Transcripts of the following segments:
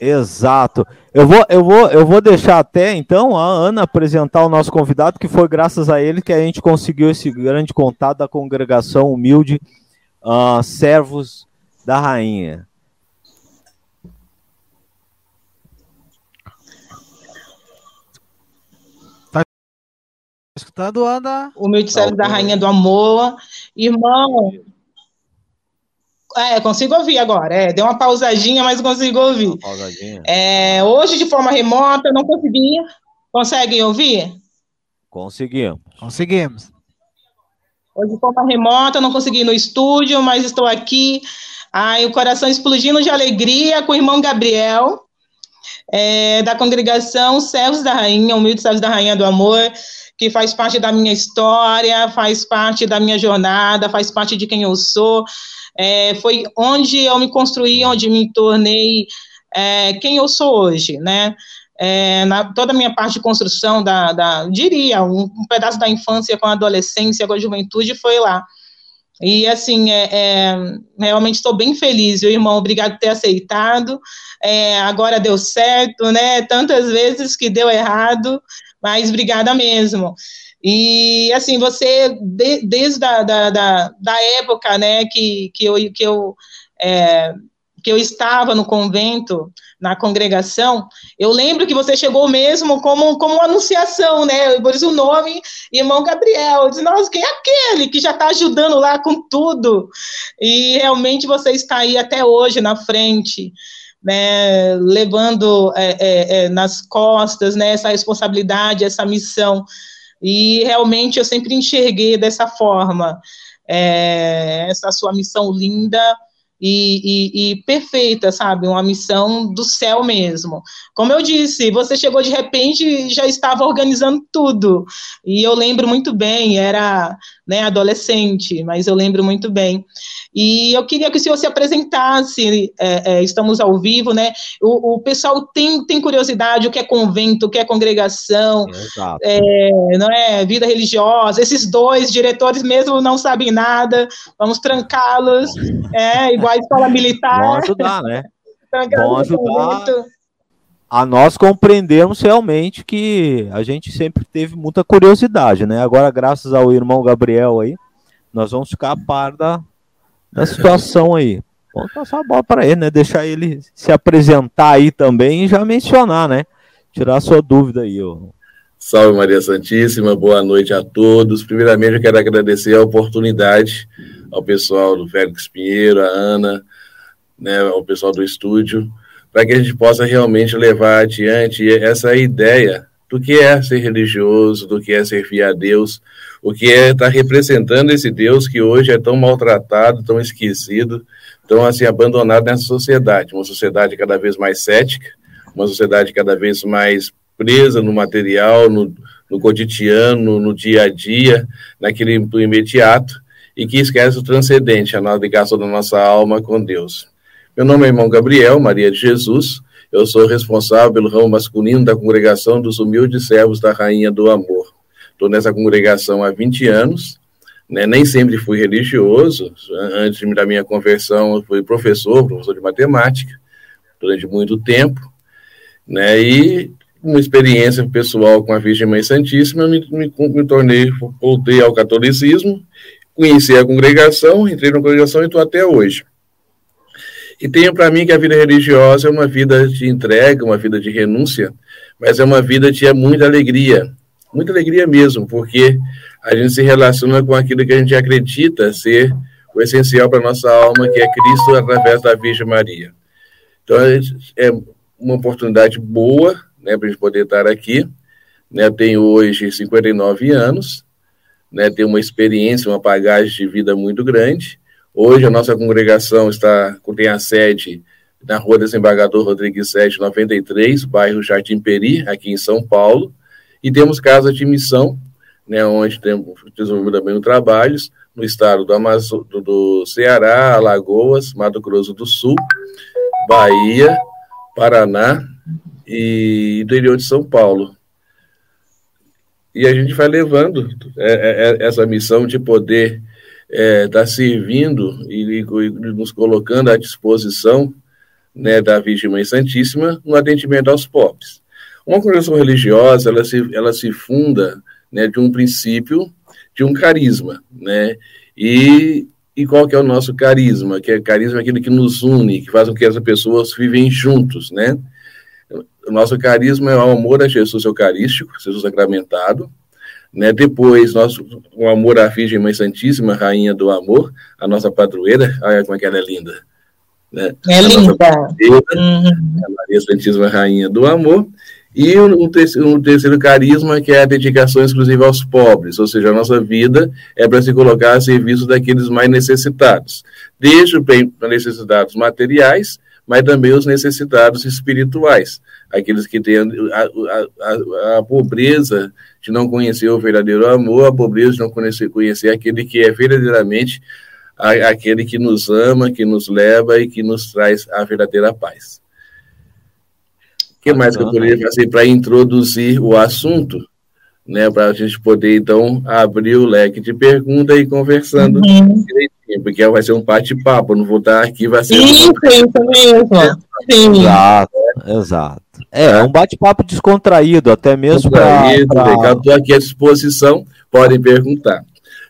Exato. Eu vou, eu, vou, eu vou deixar até então a Ana apresentar o nosso convidado, que foi graças a ele que a gente conseguiu esse grande contato da congregação humilde uh, Servos da Rainha. Tá escutando, Ana? Humilde Servos da Rainha do Amor. Irmão, é, consigo ouvir agora. É, deu uma pausadinha, mas consigo ouvir. É, hoje, de forma remota, não conseguia. Conseguem ouvir? Conseguimos. Conseguimos. Hoje, de forma remota, não consegui ir no estúdio, mas estou aqui. Ai, o coração explodindo de alegria com o irmão Gabriel, é, da congregação Servos da Rainha, Humilde Servos da Rainha do Amor, que faz parte da minha história, faz parte da minha jornada, faz parte de quem eu sou é, foi onde eu me construí, onde me tornei é, quem eu sou hoje, né? É, na, toda a minha parte de construção da, da diria, um, um, pedaço da infância com a adolescência, com a juventude foi lá. E, assim, é, é realmente estou bem feliz, viu, irmão? Obrigado por ter aceitado. É, agora deu certo, né? Tantas vezes que deu errado, mas obrigada mesmo. E, assim, você, de, desde a da, da, da, época, né, que, que eu, que eu, é, que eu estava no convento, na congregação, eu lembro que você chegou mesmo como, como anunciação, né, por isso o nome, irmão Gabriel, eu disse, nossa, quem é aquele que já está ajudando lá com tudo? E realmente você está aí até hoje na frente, né, levando é, é, é nas costas, né, essa responsabilidade, essa missão, e realmente eu sempre enxerguei dessa forma. É, essa sua missão linda e, e, e, perfeita, sabe? Uma missão do céu mesmo. Como eu disse, você chegou de repente e já estava organizando tudo. E eu lembro muito bem, era né, adolescente, mas eu lembro muito bem. E eu queria que o senhor se apresentasse, é, é, estamos ao vivo, né? O, o, pessoal tem, tem curiosidade, o que é convento, o que é congregação, é, não é? Vida religiosa. Esses dois diretores mesmo não sabem nada, vamos trancá-los, é, igual a escola militar. Vamos ajudar, né? Vamos ajudar a nós compreendermos realmente que a gente sempre teve muita curiosidade, né? Agora, graças ao irmão Gabriel aí, nós vamos ficar a par da, da situação aí. Vamos passar a bola para ele, né? Deixar ele se apresentar aí também e já mencionar, né? Tirar sua dúvida aí, ó. Salve Maria Santíssima, boa noite a todos. Primeiramente, eu quero agradecer a oportunidade ao pessoal do Félix Pinheiro, a Ana, né, ao pessoal do estúdio, para que a gente possa realmente levar adiante essa ideia do que é ser religioso, do que é servir a Deus, o que é estar tá representando esse Deus que hoje é tão maltratado, tão esquecido, tão assim abandonado nessa sociedade, uma sociedade cada vez mais cética, uma sociedade cada vez mais presa no material, no, no cotidiano, no dia a dia, naquele imediato, e que esquece o transcendente, a ligação da nossa alma com Deus. Meu nome é irmão Gabriel Maria de Jesus. Eu sou responsável pelo ramo masculino da congregação dos humildes servos da Rainha do Amor. Estou nessa congregação há 20 anos. Né? Nem sempre fui religioso. Antes da minha conversão, fui professor, professor de matemática, durante muito tempo. Né? E uma experiência pessoal com a Virgem Mãe Santíssima, me, me, me tornei, voltei ao catolicismo, conheci a congregação, entrei na congregação e estou até hoje. E tenho para mim que a vida religiosa é uma vida de entrega, uma vida de renúncia, mas é uma vida de muita alegria, muita alegria mesmo, porque a gente se relaciona com aquilo que a gente acredita ser o essencial para nossa alma, que é Cristo através da Virgem Maria. Então é uma oportunidade boa, né, para a gente poder estar aqui. Né, tenho hoje 59 anos, né, tenho uma experiência, uma bagagem de vida muito grande Hoje a nossa congregação está tem a sede na Rua Desembargador Rodrigues 7, 93, bairro Jardim Peri, aqui em São Paulo, e temos casa de missão, né, onde temos desenvolvido também trabalhos no estado do, Amazo do, do Ceará, Alagoas, Mato Grosso do Sul, Bahia, Paraná e do interior de São Paulo. E a gente vai levando é, é, é essa missão de poder está é, tá servindo e, e, nos colocando à disposição né, da Virgem Mãe Santíssima no atendimento aos pobres. Uma congregação religiosa, ela se, ela se funda né, de um princípio, de um carisma, né, e, e qual que é o nosso carisma? Que é carisma aquele que nos une, que faz com que as pessoas vivem juntos, né, o nosso carisma é o amor a Jesus Eucarístico, Jesus sacramentado, né? Depois, nosso, o amor à Virgem Mãe Santíssima, Rainha do Amor, a nossa padroeira, olha como é que ela é linda. Né? É a linda. Uhum. A Maria Santíssima, Rainha do Amor. E um terceiro, um terceiro carisma, que é a dedicação exclusiva aos pobres, ou seja, a nossa vida é para se colocar a serviço daqueles mais necessitados, desde os necessitados materiais, mas também os necessitados espirituais, aqueles que têm a, a, a, a, pobreza de não conhecer o verdadeiro amor, a pobreza de não conhecer, conhecer aquele que é verdadeiramente aquele que nos ama, que nos leva e que nos traz a verdadeira paz. O que mais que eu poderia fazer para introduzir o assunto? Né, para a gente poder, então, abrir o leque de pergunta e conversando uhum. direitinho, porque vai ser um bate-papo, não vou estar aqui, vai ser... Isso, um... isso mesmo. Sim. Exato, exato. É, é um bate-papo descontraído, até mesmo para. Pra... Estou aqui à disposição, podem perguntar.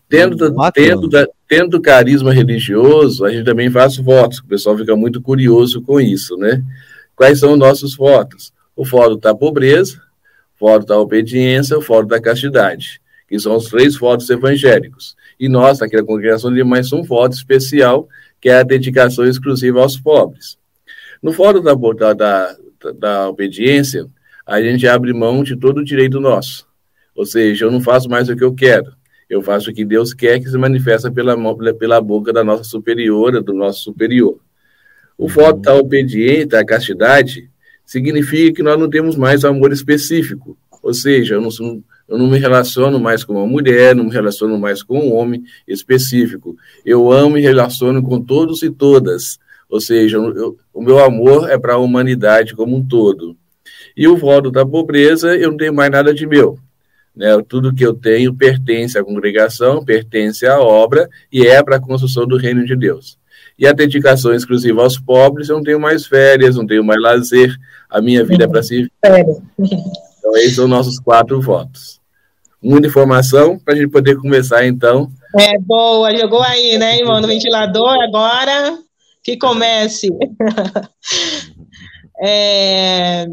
Tendo, tendo, tendo carisma religioso, a gente também faz votos, o pessoal fica muito curioso com isso, né? Quais são os nossos votos? O voto da pobreza, o voto da obediência, o voto da castidade, que são os três votos evangélicos. E nós, aqui na congregação de mais um voto especial, que é a dedicação exclusiva aos pobres. No fórum da, da, da obediência, a gente abre mão de todo o direito nosso. Ou seja, eu não faço mais o que eu quero. Eu faço o que Deus quer que se manifesta pela, pela boca da nossa superiora, do nosso superior. O voto da obediência, da castidade, significa que nós não temos mais amor específico. Ou seja, eu não, eu não me relaciono mais com uma mulher, não me relaciono mais com um homem específico. Eu amo e relaciono com todos e todas. Ou seja, eu, o meu amor é para a humanidade como um todo. E o voto da pobreza, eu não tenho mais nada de meu. Né? Tudo que eu tenho pertence à congregação, pertence à obra e é para a construção do reino de Deus. E a dedicação exclusiva aos pobres, eu não tenho mais férias, não tenho mais lazer, a minha vida é para si. Então, esses são nossos quatro votos. Muita informação para a gente poder começar, então. É, boa, jogou aí, né, irmão, no ventilador, agora que comece. é,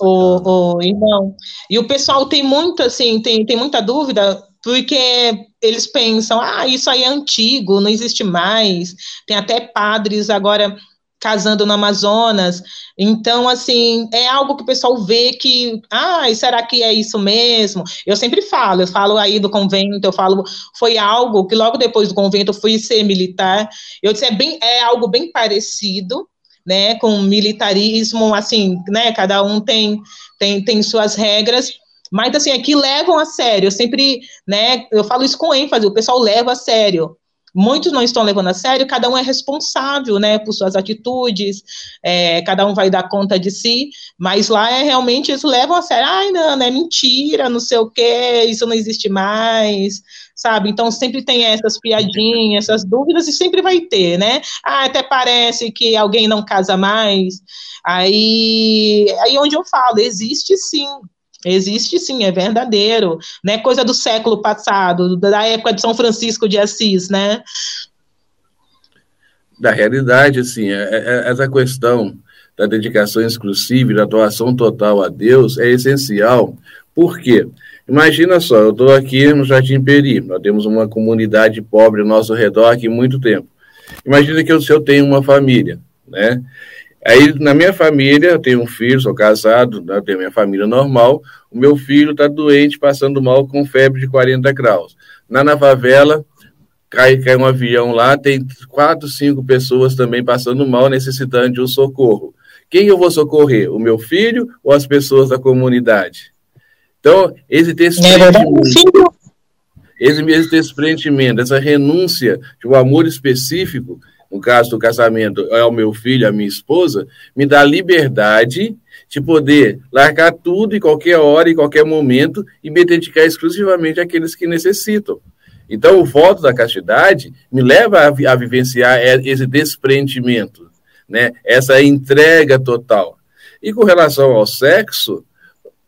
o, o irmão. E o pessoal tem muito, assim, tem, tem muita dúvida, porque eles pensam, ah, isso aí é antigo, não existe mais. Tem até padres agora casando no Amazonas. Então, assim, é algo que o pessoal vê que, ah, será que é isso mesmo? Eu sempre falo, eu falo aí do convento, eu falo, foi algo que logo depois do convento eu fui ser militar. Eu disse, é, bem, é algo bem parecido, né, com militarismo, assim, né, cada um tem, tem, tem suas regras, mas, assim, aqui levam a sério, eu sempre, né, eu falo isso com ênfase, o pessoal leva a sério, muitos não estão levando a sério, cada um é responsável, né, por suas atitudes, é, cada um vai dar conta de si, mas lá é realmente eles levam a sério, ai, não, é mentira, não sei o quê, isso não existe mais, sabe? Então sempre tem essas piadinhas, essas dúvidas, e sempre vai ter, né? Ah, até parece que alguém não casa mais. Aí, aí onde eu falo, existe sim, Existe sim, é verdadeiro, né? Coisa do século passado, da época de São Francisco de Assis, né? Da realidade, assim, é, é, essa questão da dedicação exclusiva da atuação total a Deus é essencial. Por quê? Imagina só, eu estou aqui no Jardim Peri, nós temos uma comunidade pobre ao nosso redor aqui há muito tempo. Imagina que eu, se eu tenho uma família, né? Aí, na minha família, eu tenho um filho, sou casado, né, tenho minha família normal. O meu filho está doente, passando mal com febre de 40 graus. Na, na favela, cai, cai um avião lá, tem quatro, cinco pessoas também passando mal, necessitando de um socorro. Quem eu vou socorrer? O meu filho ou as pessoas da comunidade? Então, esse desprendimento, esse, esse desprendimento, essa renúncia de um amor específico, no caso do casamento, é o meu filho, a minha esposa, me dá liberdade de poder largar tudo em qualquer hora, em qualquer momento e me dedicar exclusivamente àqueles que necessitam. Então, o voto da castidade me leva a, a vivenciar esse desprendimento. né? Essa entrega total. E com relação ao sexo,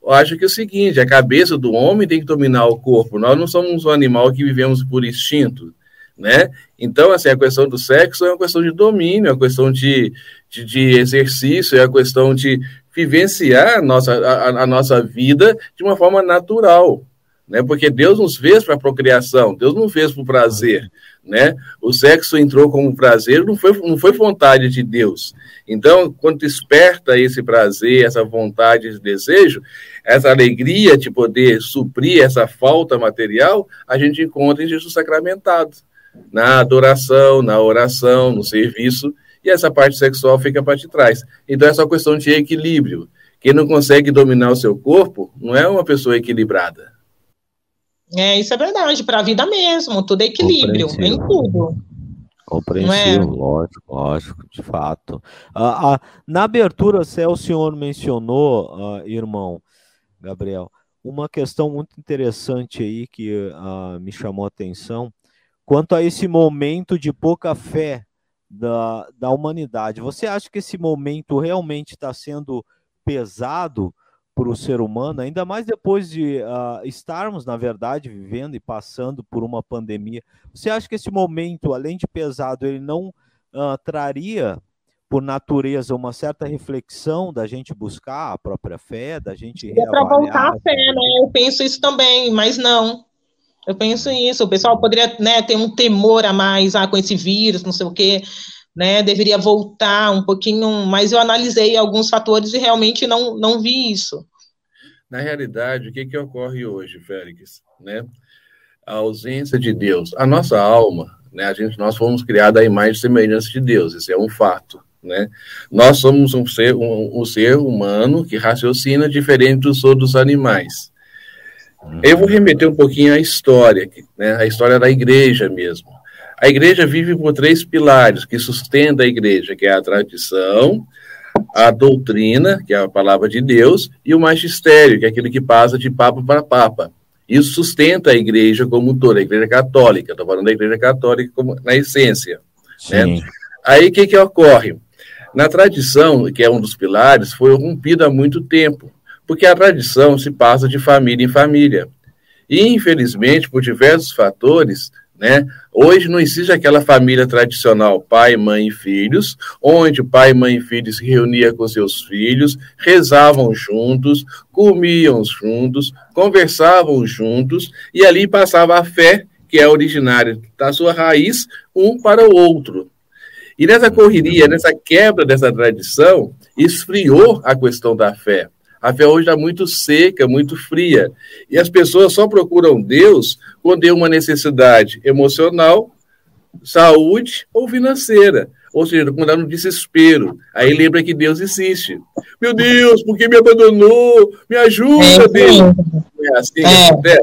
eu acho que é o seguinte: a cabeça do homem tem que dominar o corpo. Nós não somos um animal que vivemos por instinto, né? Então, assim, a questão do sexo é uma questão de domínio, é uma questão de, de, de exercício, é uma questão de vivenciar a nossa, a, a nossa vida de uma forma natural, né? Porque Deus nos fez para procriação, Deus não fez para o prazer, né? O sexo entrou como prazer, não foi, não foi vontade de Deus. Então, quando desperta esse prazer, essa vontade, esse desejo, essa alegria de poder suprir essa falta material, a gente encontra em Jesus sacramentado, na adoração, na oração, no serviço, e essa parte sexual fica para trás. Então, essa é questão de equilíbrio. Quem não consegue dominar o seu corpo não é uma pessoa equilibrada. É, isso é verdade, para a vida mesmo, tudo é equilíbrio, em tudo. Compreensivo, é? lógico, lógico, de fato. Ah, ah, na abertura, se o senhor mencionou, ah, irmão Gabriel, uma questão muito interessante aí que ah, me chamou a atenção, quanto a esse momento de pouca fé da, da humanidade. Você acha que esse momento realmente está sendo pesado para o ser humano, ainda mais depois de uh, estarmos, na verdade, vivendo e passando por uma pandemia. Você acha que esse momento, além de pesado, ele não uh, traria, por natureza, uma certa reflexão da gente buscar a própria fé, da gente É para voltar a fé, né? Eu penso isso também, mas não. Eu penso isso. O pessoal poderia né, ter um temor a mais ah, com esse vírus, não sei o quê. Né, deveria voltar um pouquinho, mas eu analisei alguns fatores e realmente não, não vi isso. Na realidade, o que, que ocorre hoje, Félix? Né? A ausência de Deus. A nossa alma, né, a gente, nós fomos criados à imagem e semelhança de Deus, isso é um fato. Né? Nós somos um ser, um, um ser humano que raciocina diferente dos outros animais. Eu vou remeter um pouquinho à história, né, a história da igreja mesmo. A igreja vive por três pilares que sustentam a igreja, que é a tradição, a doutrina, que é a palavra de Deus, e o magistério, que é aquele que passa de papa para papa. Isso sustenta a igreja como toda, a igreja católica. Estou falando da igreja católica como, na essência. Né? Aí o que, que ocorre? Na tradição, que é um dos pilares, foi rompido há muito tempo, porque a tradição se passa de família em família. E, infelizmente, por diversos fatores, né? Hoje não existe aquela família tradicional, pai, mãe e filhos, onde pai, mãe e filhos se reuniam com seus filhos, rezavam juntos, comiam juntos, conversavam juntos, e ali passava a fé, que é originária da sua raiz, um para o outro. E nessa correria, nessa quebra dessa tradição, esfriou a questão da fé. A fé hoje está muito seca, muito fria. E as pessoas só procuram Deus quando tem uma necessidade emocional, saúde ou financeira. Ou seja, quando está no desespero. Aí lembra que Deus existe. Meu Deus, por que me abandonou? Me ajuda, é, Deus. É assim é. é.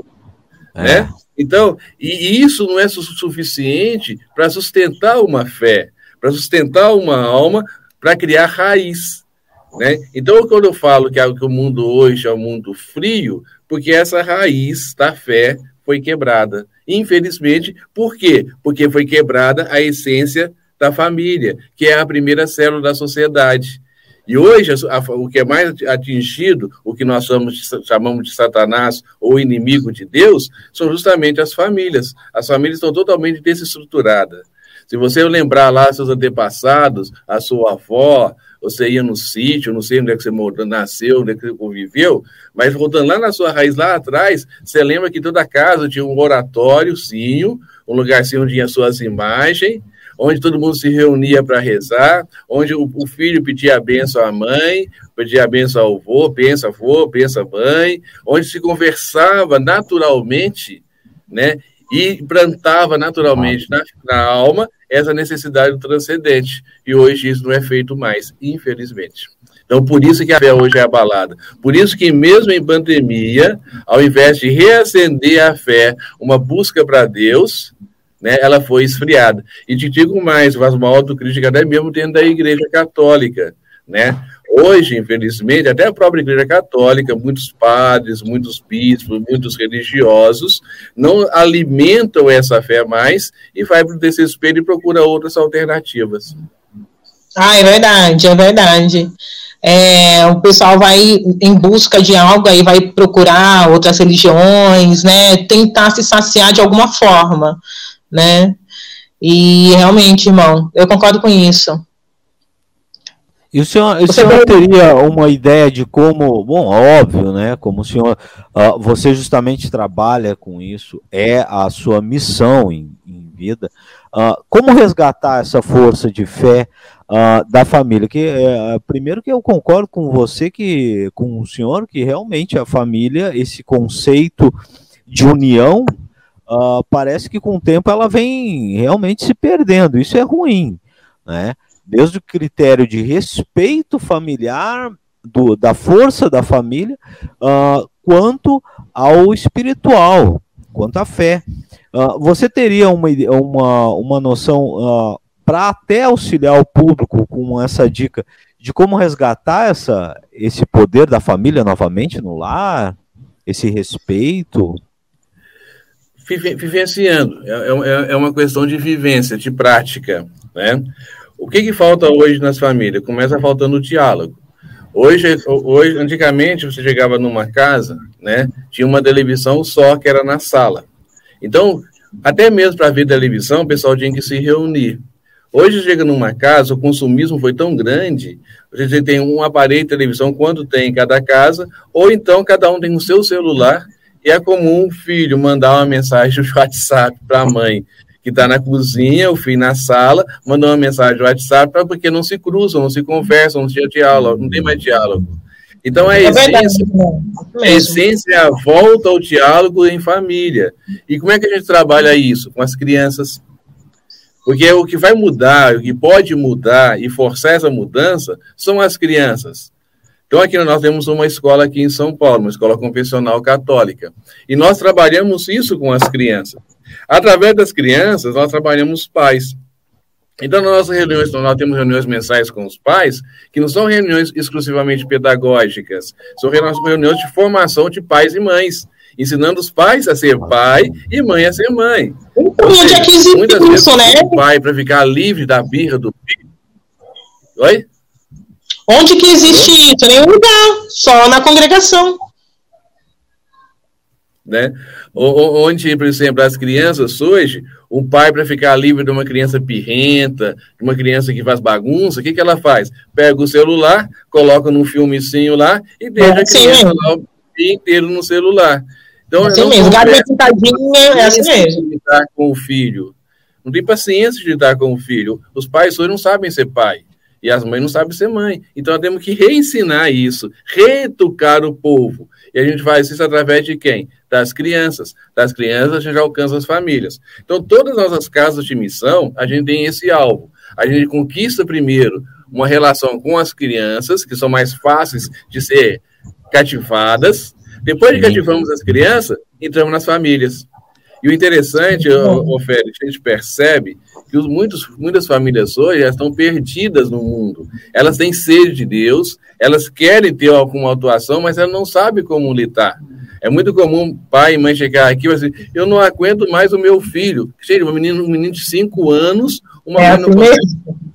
Né? Então, e isso não é suficiente para sustentar uma fé, para sustentar uma alma, para criar raiz. Né? Então, quando eu falo que, que o mundo hoje é um mundo frio, porque essa raiz da fé foi quebrada. Infelizmente, por quê? Porque foi quebrada a essência da família, que é a primeira célula da sociedade. E hoje, a, o que é mais atingido, o que nós chamamos de Satanás ou inimigo de Deus, são justamente as famílias. As famílias estão totalmente desestruturadas. Se você lembrar lá seus antepassados, a sua avó, você ia no sítio, não sei onde é que você nasceu, onde é que você conviveu, mas voltando lá na sua raiz, lá atrás, você lembra que toda casa tinha um oratóriozinho, um lugarzinho onde tinha suas imagens, onde todo mundo se reunia para rezar, onde o, o, filho pedia a benção à mãe, pedia a benção ao avô, pensa avô, pensa mãe, onde se conversava naturalmente, né? E plantava naturalmente na, na alma essa necessidade do transcendente. E hoje isso não é feito mais, infelizmente. Então, por isso que a fé hoje é abalada. Por isso que, mesmo em pandemia, ao invés de reacender a fé, uma busca para Deus, né, ela foi esfriada. E te digo mais, faz uma autocrítica até mesmo dentro da Igreja Católica. Né? Hoje, infelizmente, até a própria Igreja Católica, muitos padres, muitos bispos, muitos religiosos não alimentam essa fé mais e vai para o desespero e procura outras alternativas. Ah, é verdade, é verdade. É, o pessoal vai em busca de algo, aí vai procurar outras religiões, né? Tentar se saciar de alguma forma, né? E realmente, irmão, eu concordo com isso. E o senhor, o senhor teria uma ideia de como, bom, óbvio, né? Como o senhor, uh, você justamente trabalha com isso, é a sua missão em, em vida. Uh, como resgatar essa força de fé uh, da família? Que uh, primeiro que eu concordo com você que, com o senhor, que realmente a família, esse conceito de união, parece que com o tempo ela vem realmente se perdendo. Isso é ruim, né? Desde o critério de respeito familiar, do, da força da família, uh, quanto ao espiritual, quanto à fé. Uh, você teria uma, uma, uma noção uh, ah, para até auxiliar o público com essa dica de como resgatar essa, esse poder da família novamente no lar, esse respeito? Vivenciando, é, é, é uma questão de vivência, de prática, né? O que, que falta hoje nas famílias? Começa faltando o diálogo. Hoje, hoje, antigamente, você chegava numa casa, né? Tinha uma televisão só que era na sala. Então, até mesmo para ver televisão, o pessoal tinha que se reunir. Hoje chega numa casa, o consumismo foi tão grande, você tem um aparelho de televisão quando tem em cada casa, ou então cada um tem o seu celular, e é comum o filho mandar uma mensagem no WhatsApp para a mãe que está na cozinha, o filho na sala, mandou uma mensagem no WhatsApp, porque não se cruzam, não se conversam, não tem diálogo, não tem mais diálogo. Então, a é essência, a essência é a volta ao diálogo em família. E como é que a gente trabalha isso? Com as crianças. Porque o que vai mudar, o que pode mudar e forçar essa mudança são as crianças. Então, aqui nós temos uma escola aqui em São Paulo, uma escola confessional católica. E nós trabalhamos isso com as crianças. Através das crianças, nós trabalhamos os pais. Então, nas nossas reuniões, nós temos reuniões mensais com os pais, que não são reuniões exclusivamente pedagógicas, são reuniões de formação de pais e mães, ensinando os pais a ser pai e mãe a ser mãe. Então, onde é que existe muitas isso, vezes, né? O pai, para ficar livre da birra do filho. Oi? Onde que existe isso? Nenhum lugar, só na congregação. Né? Onde, por exemplo, as crianças hoje, o pai, para ficar livre de uma criança pirrenta, de uma criança que faz bagunça, o que, que ela faz? Pega o celular, coloca num filmecinho lá e deixa é assim a criança mesmo. lá o dia inteiro no celular. Então, é assim mesmo, é assim mesmo. lidar com o filho. Não tem paciência de lidar com o filho. Os pais hoje não sabem ser pai. E as mães não sabem ser mãe. Então, nós temos que reensinar isso, reeducar o povo. E a gente faz isso através de quem? Das crianças. Das crianças a gente alcança as famílias. Então, todas as nossas casas de missão, a gente tem esse alvo. A gente conquista primeiro uma relação com as crianças, que são mais fáceis de ser cativadas. Depois de cativamos as crianças, entramos nas famílias. E o interessante, o, Félix, a gente percebe que os, muitos, muitas famílias hoje estão perdidas no mundo. Elas têm sede de Deus, elas querem ter alguma atuação, mas elas não sabem como lidar. É muito comum pai e mãe chegar aqui e dizer, eu não aguento mais o meu filho. Cheio, um menino, um menino de cinco anos, uma é mãe não assim consegue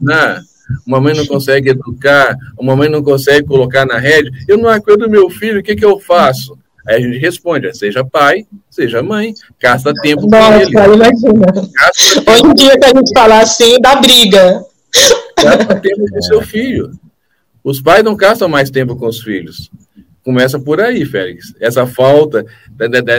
ensinar, uma mãe não consegue educar, uma mãe não consegue colocar na rede. Eu não aguento o meu filho, o que, que eu faço? Aí a gente responde, seja pai, seja mãe, gasta tempo Nossa, com ele. Imagina. Hoje em dia que a gente fala assim, dá briga. Gasta tempo com seu filho. Os pais não gastam mais tempo com os filhos. Começa por aí, Félix. Essa falta,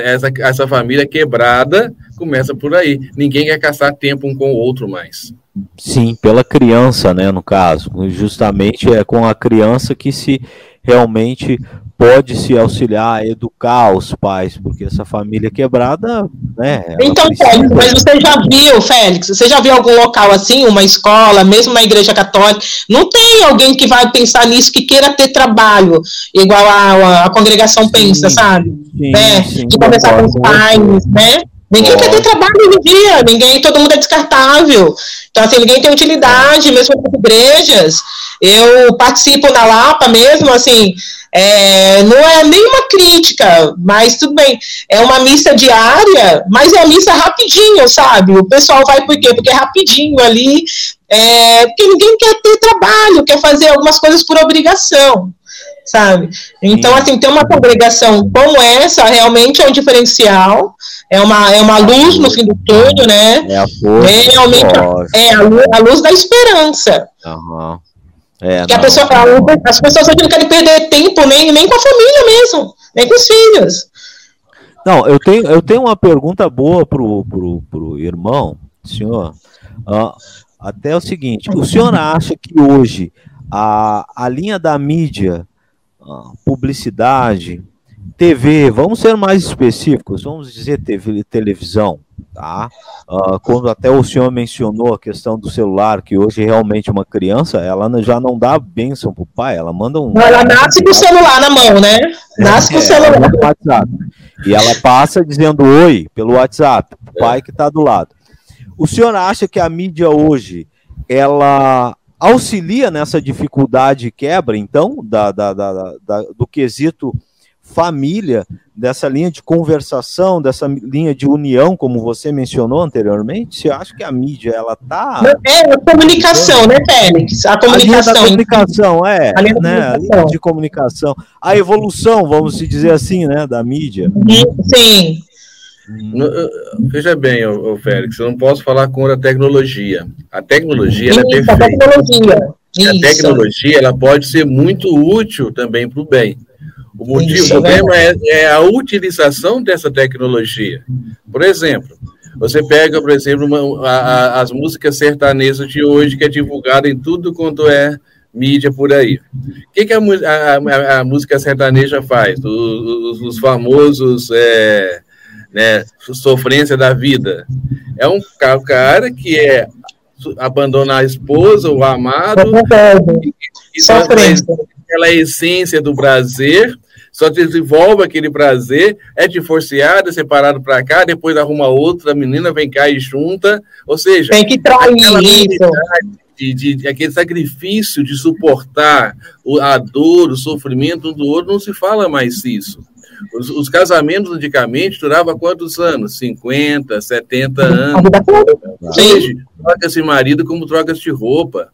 essa, essa família quebrada, começa por aí. Ninguém quer gastar tempo um com o outro mais. Sim, pela criança, né, no caso. Justamente é com a criança que se realmente pode se auxiliar educar os pais, porque essa família quebrada, né? Então, precisa... Félix, mas você já viu, Félix, você já viu algum local assim, uma escola, mesmo uma igreja católica, não tem alguém que vai pensar nisso, que queira ter trabalho, igual a, a, a congregação sim, pensa, sabe? Sim, né? sim, de conversar com os pais, né? Ninguém quer ter trabalho hoje em dia, ninguém, todo mundo é descartável. Então, assim, ninguém tem utilidade, mesmo nas igrejas. Eu participo na Lapa mesmo, assim, é, não é nenhuma crítica, mas tudo bem. É uma missa diária, mas é uma missa rapidinho, sabe? O pessoal vai por quê? Porque é rapidinho ali, é, porque ninguém quer ter trabalho, quer fazer algumas coisas por obrigação sabe? Então, assim, ter uma congregação como essa realmente é um diferencial, é uma, é uma luz no fim do túnel, né? É a força, é realmente é a luz, a luz da esperança. Uhum. É, que a pessoa, a, as pessoas hoje não querem perder tempo nem, nem com a família mesmo, nem com os filhos. Não, eu tenho, eu tenho uma pergunta boa pro, pro, pro irmão, senhor. Uh, até o seguinte, o senhor acha que hoje a, a linha da mídia publicidade, TV, vamos ser mais específicos, vamos dizer TV, televisão, tá? Uh, quando até o senhor mencionou a questão do celular, que hoje realmente uma criança, ela já não dá bênção pro pai, ela manda um... Ela nasce com o celular na mão, né? Nasce é, com o celular. WhatsApp, e ela passa dizendo oi pelo WhatsApp, o pai que está do lado. O senhor acha que a mídia hoje, ela auxilia nessa dificuldade e quebra, então, da, da, da, da, do quesito família, dessa linha de conversação, dessa linha de união, como você mencionou anteriormente? Você acha que a mídia, ela tá... É a comunicação, né, Félix? A comunicação. A comunicação, é. A linha, né? a linha de comunicação. A evolução, vamos dizer assim, né, da mídia. Sim. No, veja bem, o Félix, eu não posso falar contra a tecnologia. A tecnologia Isso, é perfeita. A tecnologia. A tecnologia ela pode ser muito útil também para o bem. O motivo, Isso, o problema é, é, a utilização dessa tecnologia. Por exemplo, você pega, por exemplo, uma, a, a, as músicas sertanejas de hoje, que é divulgada em tudo quanto é mídia por aí. O que, que a, a, música sertaneja faz? Os, os, os famosos é, né, sofrência da vida. É um cara que é abandonar a esposa, o amado, isso aquela essência do prazer, só desenvolve aquele prazer, é divorciado, é separado para cá, depois arruma outra menina, vem cá e junta, ou seja, tem que trair isso. De, de, de, aquele sacrifício de suportar a dor, o sofrimento um do outro, não se fala mais isso. Os, os casamentos antigamente duravam quantos anos? 50, 70 anos. Hoje, troca-se marido como troca-se roupa.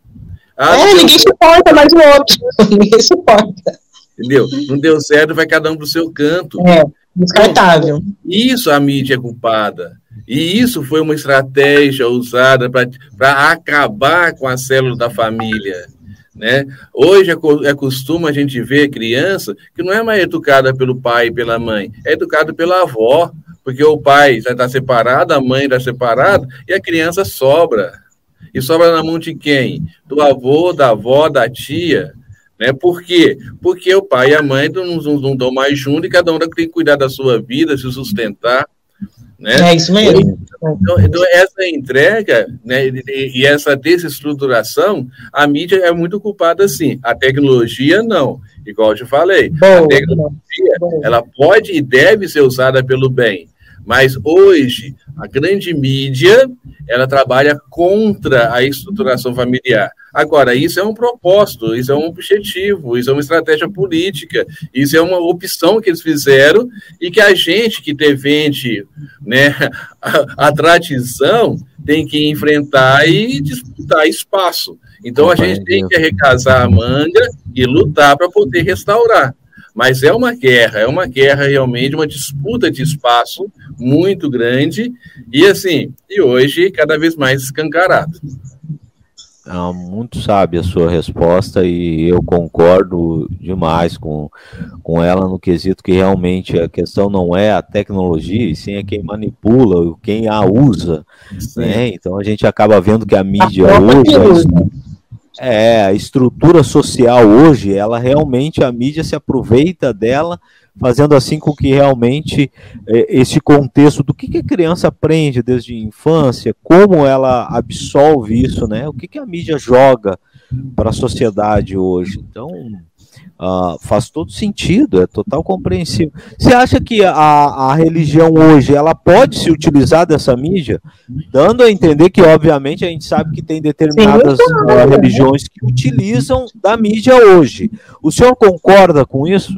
Ah, é, ninguém suporta mais o outro. ninguém suporta. Entendeu? Não deu certo, vai cada um para o seu canto. É, descartável. Então, isso a mídia é culpada. E isso foi uma estratégia usada para acabar com a célula da família. Né? Hoje é, é costume a gente ver criança que não é mais educada pelo pai e pela mãe, é educada pela avó, porque o pai já está separado, a mãe está separada, e a criança sobra. E sobra na mão de quem? Do avô, da avó, da tia. Né? Por quê? Porque o pai e a mãe não, não, não estão mais juntos e cada um tem que cuidar da sua vida, se sustentar. Né? É isso mesmo. Então, então, essa entrega né, e, e, essa desestruturação, a mídia é muito culpada sim. A tecnologia não. Igual eu te falei, bom, a tecnologia bom. ela pode e deve ser usada pelo bem. Mas hoje, a grande mídia, ela trabalha contra a estruturação familiar. Agora, isso é um propósito, isso é um objetivo, isso é uma estratégia política, isso é uma opção que eles fizeram e que a gente que defende né, a, a tradição tem que enfrentar e disputar espaço. Então, a gente tem que arrecasar a manga e lutar para poder restaurar. Mas é uma guerra, é uma guerra realmente, uma disputa de espaço muito grande e assim, e hoje cada vez mais escancarado. É muito sábia a sua resposta e eu concordo demais com, com ela no quesito que realmente a questão não é a tecnologia, e sim é quem manipula, quem a usa. Né? Então a gente acaba vendo que a mídia hoje. É, a estrutura social hoje, ela realmente, a mídia se aproveita dela, fazendo assim com que realmente é, esse contexto do que, a criança aprende desde a infância, como ela absorve isso, né? O que a mídia joga para a sociedade hoje. Então, Uh, faz todo sentido, é total compreensível. Você acha que a, a religião hoje ela pode se utilizar dessa mídia, dando a entender que, obviamente, a gente sabe que tem determinadas Sim, uh, religiões que utilizam da mídia hoje. O senhor concorda com isso?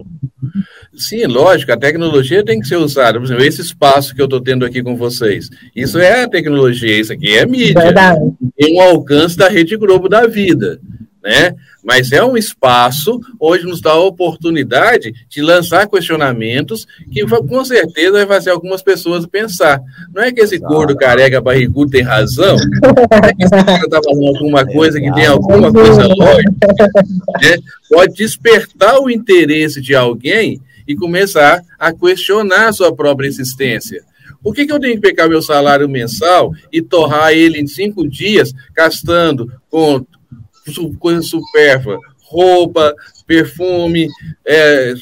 Sim, lógico, a tecnologia tem que ser usada. Por exemplo, esse espaço que eu estou tendo aqui com vocês, isso é a tecnologia, isso aqui é mídia. Verdade. Tem um alcance da Rede Globo da vida né? Mas é um espaço onde nos dá a oportunidade de lançar questionamentos que com certeza vai fazer algumas pessoas pensar. Não é que esse gordo careca barrigudo tem razão? Não é que esse cara está falando alguma coisa que tem alguma coisa lógica? Né? Pode despertar o interesse de alguém e começar a questionar a sua própria existência. Por que, que eu tenho que pegar meu salário mensal e torrar ele em cinco dias, gastando com coisa supérflua, roupa, perfume, é,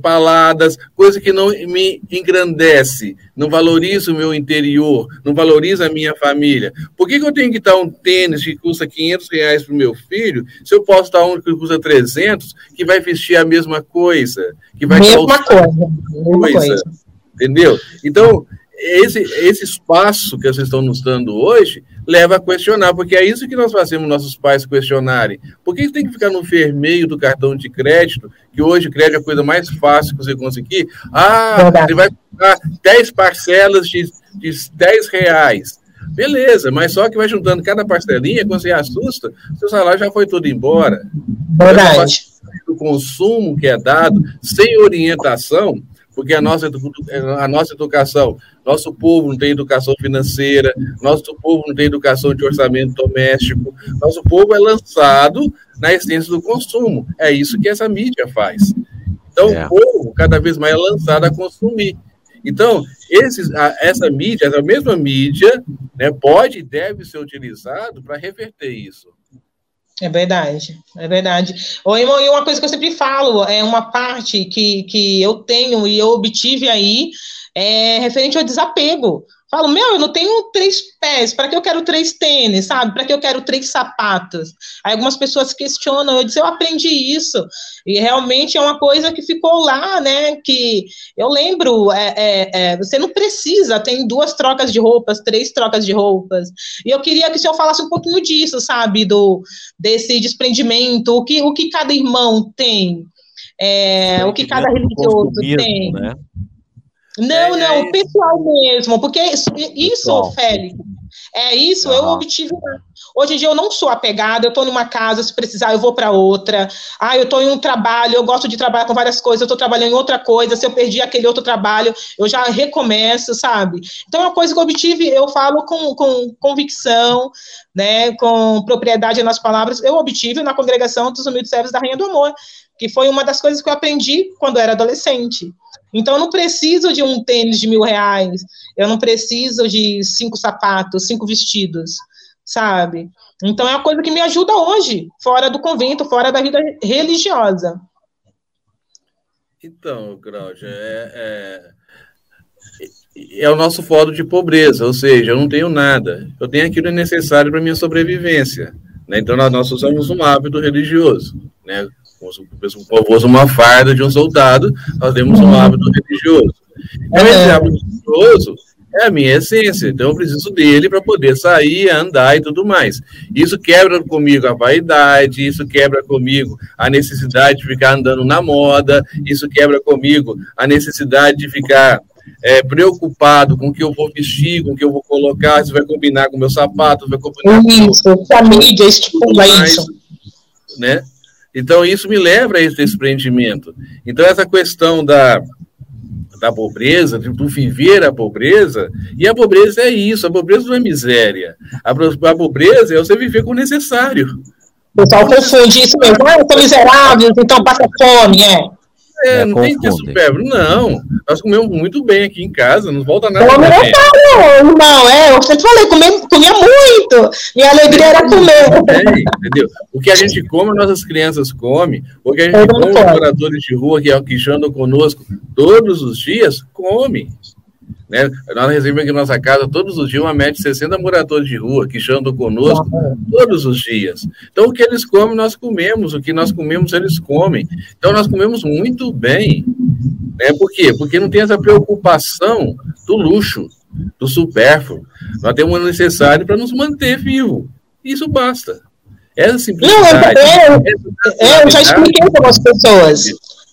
paladas, coisa que não me engrandece, não valoriza o meu interior, não valoriza a minha família. Por que, que eu tenho que dar um tênis que custa 500 reais para o meu filho, se eu posso dar um que custa 300, que vai vestir a mesma coisa, que vai mesma coisa, mesma coisa, coisa. entendeu? Então, esse, esse espaço que vocês estão nos dando hoje leva a questionar, porque é isso que nós fazemos nossos pais questionarem. Por que tem que ficar no vermelho do cartão de crédito, que hoje o crédito é a coisa mais fácil que você conseguir? Ah, ele vai pagar 10 parcelas de, de 10 reais. Beleza, mas só que vai juntando cada parcelinha, quando você assusta, seu salário já foi todo embora. Verdade. O consumo que é dado sem orientação, porque a nossa, a nossa educação, nosso povo não tem educação financeira, nosso povo não tem educação de orçamento doméstico, nosso povo é lançado na essência do consumo. É isso que essa mídia faz. Então, é. o povo cada vez mais é lançado a consumir. Então, esses, a, essa mídia, essa mesma mídia, né, pode e deve ser utilizado para reverter isso. É verdade, é verdade. Irmão, e uma coisa que eu sempre falo, é uma parte que, que eu tenho e eu obtive aí, é referente ao desapego. Falo, meu, eu não tenho três pés, para que eu quero três tênis, sabe? Para que eu quero três sapatos? Aí algumas pessoas questionam, eu disse, eu aprendi isso, e realmente é uma coisa que ficou lá, né? Que eu lembro, é, é, é, você não precisa, tem duas trocas de roupas, três trocas de roupas. E eu queria que o senhor falasse um pouquinho disso, sabe? Do, desse desprendimento, o que, o que cada irmão tem, é, o que cada religioso tem. Né? Não, é, não, é... pessoal mesmo, porque isso, isso Félix, é isso, eu obtive. Hoje em dia eu não sou apegada, eu estou numa casa, se precisar, eu vou para outra. Ah, eu estou em um trabalho, eu gosto de trabalhar com várias coisas, eu estou trabalhando em outra coisa, se eu perdi aquele outro trabalho, eu já recomeço, sabe? Então é uma coisa que eu obtive, eu falo com, com convicção, né, com propriedade nas palavras, eu obtive na congregação dos humildes servos da Rainha do Amor, que foi uma das coisas que eu aprendi quando eu era adolescente. Então, eu não preciso de um tênis de mil reais, eu não preciso de cinco sapatos, cinco vestidos, sabe? Então, é uma coisa que me ajuda hoje, fora do convento, fora da vida religiosa. Então, Cláudia, é, é, é, o nosso fórum de pobreza, ou seja, eu não tenho nada, eu tenho aquilo necessário para minha sobrevivência. Né? Então, nós usamos um hábito religioso, né? O povo usa uma farda de um soldado, nós temos um hábito religioso. Então, esse é. hábito religioso é a minha essência, então eu preciso dele para poder sair, andar e tudo mais. Isso quebra comigo a vaidade, isso quebra comigo a necessidade de ficar andando na moda, isso quebra comigo a necessidade de ficar é, preocupado com o que eu vou vestir, com o que eu vou colocar, se vai combinar com meu sapato, vai combinar isso, com... Isso, a mídia estimula isso. Né? Então, isso me leva a esse desprendimento. Então, essa questão da, da pobreza, do viver a pobreza, e a pobreza é isso, a pobreza não é miséria. A, a pobreza é você viver com o necessário. O pessoal confunde isso mesmo. Ah, eu sou miserável, então passa fome, é. É, não tem que ter supérfluo, não. Nós comemos muito bem aqui em casa, não volta nada. Come não, não, é, eu sempre falei, comia, comia muito. Minha alegria era comer. É, entendeu? O que a gente come, nossas crianças comem. O que a gente come, os moradores de rua que, que andam conosco todos os dias, come. Né? Nós recebemos aqui na nossa casa todos os dias uma média de 60 moradores de rua que andam conosco todos os dias. Então, o que eles comem, nós comemos. O que nós comemos, eles comem. Então, nós comemos muito bem. Né? Por quê? Porque não tem essa preocupação do luxo, do supérfluo. Nós temos o necessário para nos manter vivo. Isso basta. Essa simplicidade. Não, eu, eu, eu já expliquei para as pessoas.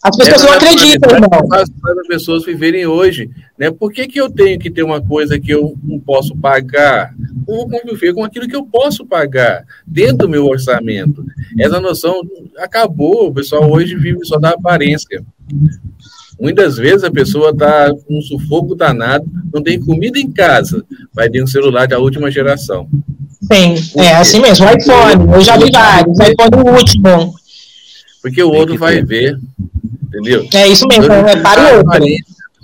As pessoas não acreditam, irmão. As pessoas viverem hoje. Né? Por que, que eu tenho que ter uma coisa que eu não posso pagar? Eu vou conviver com aquilo que eu posso pagar, dentro do meu orçamento. Essa noção acabou. O pessoal hoje vive só da aparência. Muitas vezes a pessoa está com um sufoco danado, não tem comida em casa, vai ter um celular da última geração. Sim, é assim mesmo. O iPhone, eu já vi vários, o iPhone último. Porque o outro vai ver, entendeu? É isso mesmo, é para o outro.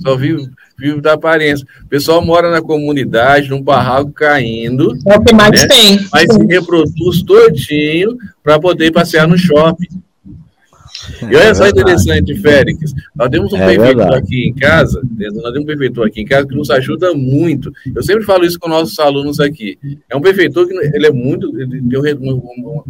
Só vive, vive da aparência. O pessoal mora na comunidade, num barraco caindo. É o que mais né? tem. Mas se reproduz todinho para poder passear no shopping. E olha é só interessante, Félix. Nós temos um é prefeitor aqui em casa, nós temos um prefeitor aqui em casa que nos ajuda muito. Eu sempre falo isso com nossos alunos aqui. É um prefeitor que ele é muito, ele tem uma,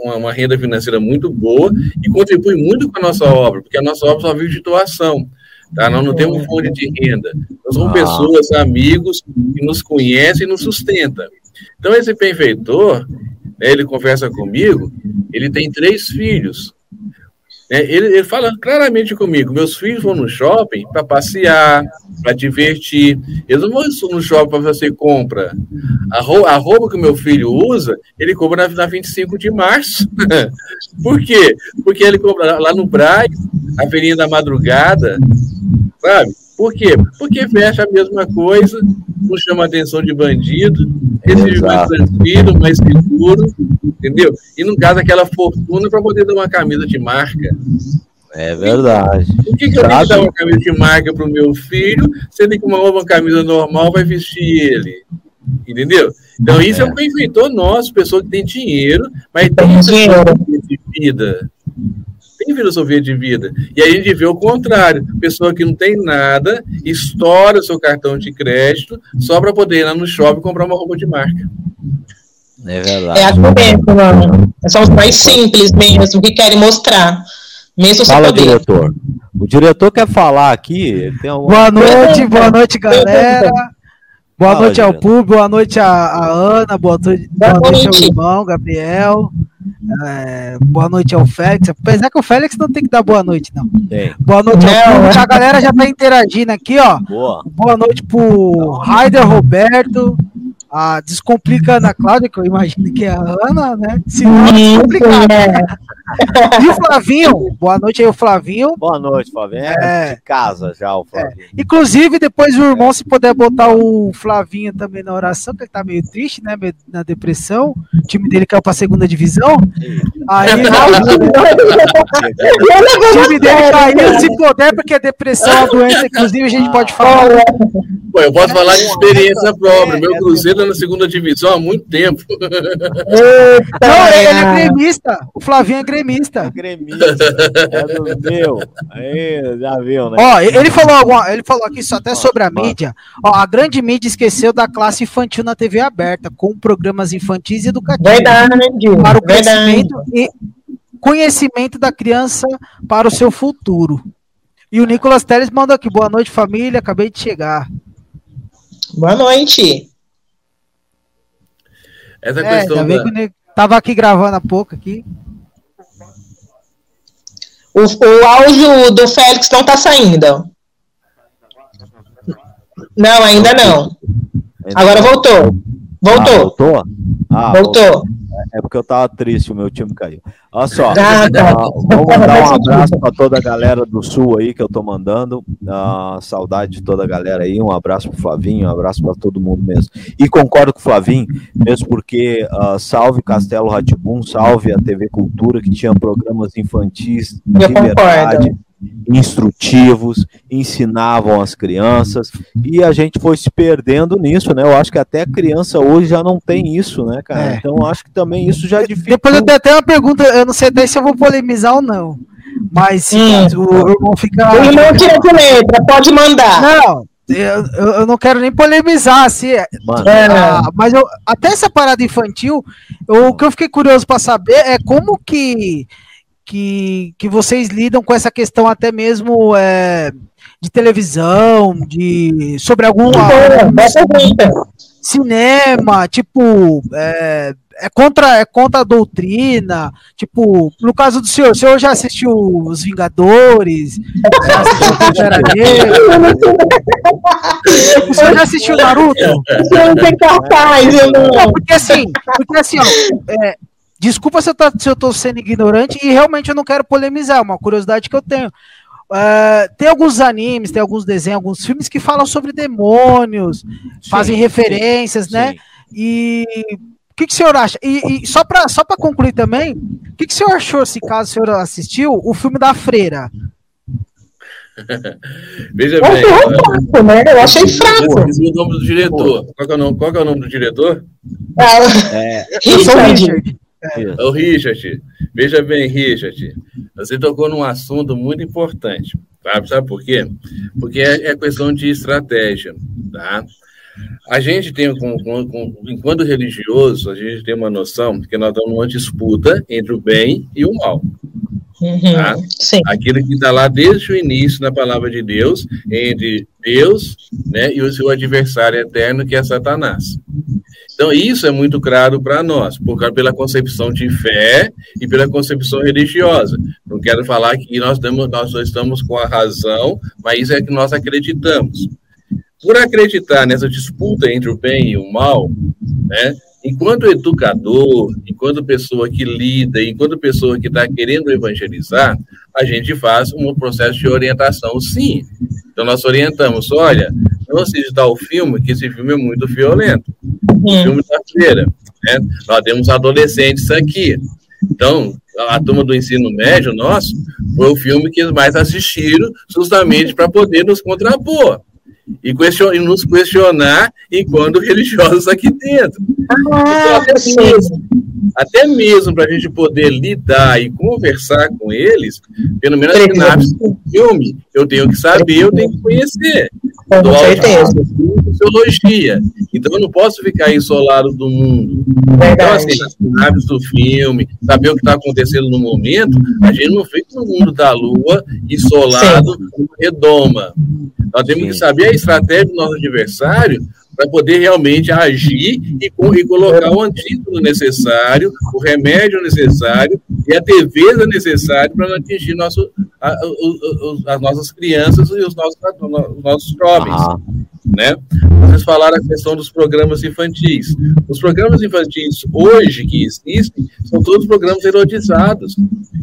uma, uma renda financeira muito boa e contribui muito com a nossa obra, porque a nossa obra só vive de doação. Tá? Nós não temos fonte de renda. Nós somos ah. pessoas, amigos, que nos conhecem e nos sustentam. Então, esse benfeitor, né, ele conversa comigo, ele tem três filhos. É, ele, ele, fala claramente comigo: meus filhos vão no shopping para passear, para divertir. Eles não vão no shopping para fazer compra. A, roupa, a roupa que o meu filho usa, ele compra na, na 25 de março. Por quê? Porque ele compra lá no Braz, a Feirinha da Madrugada, sabe? Por quê? Porque fecha a mesma coisa, não chama atenção de bandido, vive mais tranquilo, mais seguro, entendeu? E não gasta aquela fortuna para poder dar uma camisa de marca. É verdade. Por que, que eu tenho que dar uma camisa de marca para o meu filho, sendo que uma, uma camisa normal vai vestir ele? Entendeu? Então, isso é, é um benfeitor nosso, pessoa que tem dinheiro, mas tem dinheiro de vida tem filosofia de vida. E aí a gente vê o contrário: pessoa que não tem nada, estoura o seu cartão de crédito só para poder ir lá no shopping comprar uma roupa de marca. É verdade. É mesmo, mano. São os mais simples mesmo que querem mostrar. Mesmo Fala, diretor. O diretor quer falar aqui. Boa noite, boa noite, galera. Boa Fala, noite ao público, boa noite à, Ana, boa, noite, boa, boa noite ao irmão, Gabriel. É, boa noite ao Félix. Apesar que o Félix não tem que dar boa noite, não. É. Boa noite ao público. A galera já tá interagindo aqui, ó. Boa, boa noite pro Raider Roberto. A Descomplica Ana Cláudia, que eu imagino que é a Ana, né? Se não, descomplicada. É. E o Flavinho, boa noite aí, o Flavinho. Boa noite, Flavinho. É, é. de casa já, o Flavinho. É. Inclusive, depois o irmão, se puder botar o Flavinho também na oração, que ele tá meio triste, né? Na depressão. O time dele caiu pra segunda divisão. Aí, o time dele caiu, se puder, porque a depressão é uma doença, inclusive, a gente pode falar. Pô, eu posso falar de experiência própria. Meu Cruzeiro na segunda divisão há muito tempo. Não, ele é gremista. O Flavinho é gremista. É gremista. É do meu. Aí, já viu, né? Ó, ele falou, alguma, ele falou aqui só até sobre a mídia. Ó, a grande mídia esqueceu da classe infantil na TV aberta, com programas infantis e educativos. Verdade, para o crescimento e conhecimento da criança para o seu futuro. E o Nicolas Teles mandou aqui, boa noite família, acabei de chegar. Boa noite. Essa é, questão. Da... Que tava aqui gravando há pouco aqui. O, o áudio do Félix não tá saindo. Não, ainda não. Agora voltou. Voltou. Ah, voltou? Ah, voltou. É porque eu tava triste, o meu time caiu. Olha só, ah, tá. vou mandar um abraço para toda a galera do Sul aí que eu tô mandando. Uh, saudade de toda a galera aí. Um abraço pro Flavinho, um abraço para todo mundo mesmo. E concordo com o Flavinho, mesmo porque uh, salve Castelo Ratibum, salve a TV Cultura, que tinha programas infantis de verdade. Concordo instrutivos, ensinavam as crianças, e a gente foi se perdendo nisso, né? Eu acho que até a criança hoje já não tem isso, né, cara? É. Então acho que também isso já dificulta. Depois eu tenho até uma pergunta, eu não sei até se eu vou polemizar ou não. Mas hum. o irmão fica. O irmão tira de letra, pode mandar. Não, eu, eu, não quero nem polemizar, assim, é, é, mas eu, até essa parada infantil, eu, o que eu fiquei curioso para saber é como que, que, que vocês lidam com essa questão até mesmo é, de televisão, de sobre algum, algum cinema, tipo é, é contra, é contra a doutrina. Tipo, no caso do senhor, o senhor já assistiu Os Vingadores? Já assistiu Pantera O senhor já assistiu Naruto? Não tem capaz, não. Porque assim, porque assim, ó, é, desculpa se eu, tô, se eu tô sendo ignorante e realmente eu não quero polemizar, é uma curiosidade que eu tenho. Uh, tem alguns animes, tem alguns desenhos, alguns filmes que falam sobre demônios, sim, fazem referências, né? sim, né? E que, que o senhor acha? E, e só para só concluir também, o que, que o senhor achou, se caso o senhor assistiu, o filme da Freira? Veja bem. Eu, fraco, né? eu achei fraco. o nome do diretor. Qual é o nome, qual é o nome do diretor? Ah, é, Richard. É. O Richard. Veja bem, Richard. Você tocou num assunto muito importante. Sabe, sabe por quê? Porque é, é questão de estratégia. Tá? A gente tem, com, com, com, enquanto religioso, a gente tem uma noção que nós estamos numa disputa entre o bem e o mal. Uhum, tá? Aquilo que está lá desde o início na palavra de Deus, entre Deus né, e o seu adversário eterno, que é Satanás. Então, isso é muito claro para nós, por, pela concepção de fé e pela concepção religiosa. Não quero falar que nós, temos, nós estamos com a razão, mas isso é que nós acreditamos por acreditar nessa disputa entre o bem e o mal, né, enquanto educador, enquanto pessoa que lida, enquanto pessoa que está querendo evangelizar, a gente faz um processo de orientação, sim. Então, nós orientamos, olha, não assista tal filme, que esse filme é muito violento. O uhum. filme da feira. Né? Nós temos adolescentes aqui. Então, a turma do ensino médio nosso foi o filme que eles mais assistiram, justamente para poder nos contrapor e, question, e nos questionar enquanto religiosos aqui dentro. Ah, então, até, mesmo, até mesmo para a gente poder lidar e conversar com eles, pelo menos a sinapse do filme, eu tenho que saber, eu tenho que conhecer. Com certeza. Sociologia. Então eu não posso ficar isolado do mundo. Então, assim, as sinapses do filme, saber o que está acontecendo no momento, a gente não fica no mundo da lua, isolado, redoma. Nós temos Sim. que saber a estratégia do nosso adversário para poder realmente agir e, e, colocar o antídoto necessário, o remédio necessário e a defesa necessária para atingir nosso, a, a, as nossas crianças e os nossos, os nossos jovens. Ah. Né? Vocês falaram a questão dos programas infantis. Os programas infantis hoje que existem são todos programas erotizados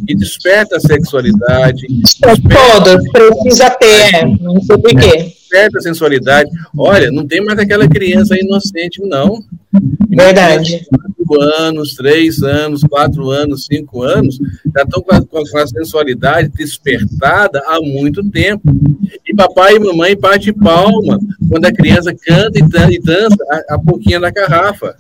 e desperta a sexualidade. Todos, precisa ter, não sei por quê certa sensualidade. Olha, não tem mais aquela criança inocente, não. Verdade. Quatro anos, três anos, quatro anos, cinco anos, já estão com a, com a sensualidade despertada há muito tempo. E papai e mamãe bate palma quando a criança canta e dança a, a pouquinha da garrafa.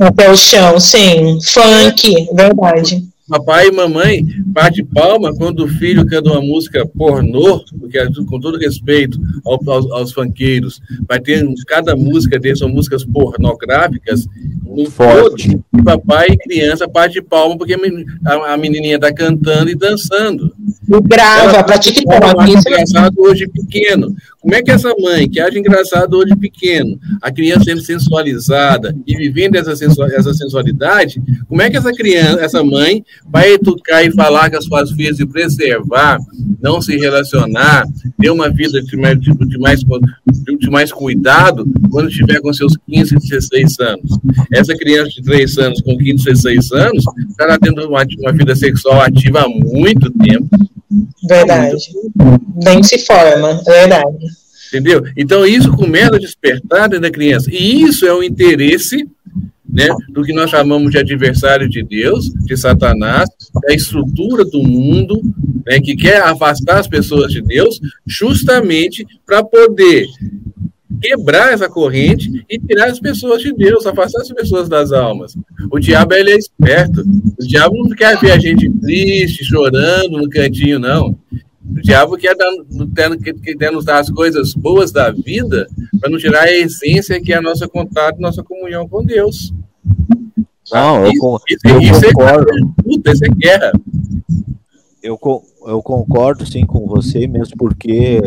Até o chão, sim. Funk, verdade papai e mamãe bate palma quando o filho canta uma música pornô, porque com todo respeito aos, aos, aos funkeiros, vai ter cada música deles são músicas pornográficas no Forte. todo, papai e criança bate palma porque a menininha está cantando e dançando. Grava para TikTok. engraçado hoje pequeno. Como é que essa mãe, que acha engraçado hoje pequeno, a criança sendo sensualizada e vivendo essa, essa sensualidade, como é que essa criança, essa mãe, vai educar e falar com as suas filhas e preservar, não se relacionar, ter uma vida de mais, de mais, de mais cuidado quando estiver com seus 15, 16 anos? Essa criança de 3 anos com 15, 16 anos estará tendo uma, uma vida sexual ativa há muito tempo Verdade. Nem se forma, verdade. Entendeu? Então, isso começa a despertar da criança. E isso é o interesse né, do que nós chamamos de adversário de Deus, de Satanás, da estrutura do mundo, né, que quer afastar as pessoas de Deus, justamente para poder quebrar essa corrente e tirar as pessoas de Deus, afastar as pessoas das almas. O diabo ele é esperto. O diabo não quer ver a gente triste, chorando no cantinho, não. O diabo quer, dar, quer, nos dar as coisas boas da vida para nos tirar a essência que é a nossa contato, nossa comunhão com Deus. Não, eu, isso, eu isso, é concordo. É, isso é guerra. Eu, eu concordo sim com você, mesmo porque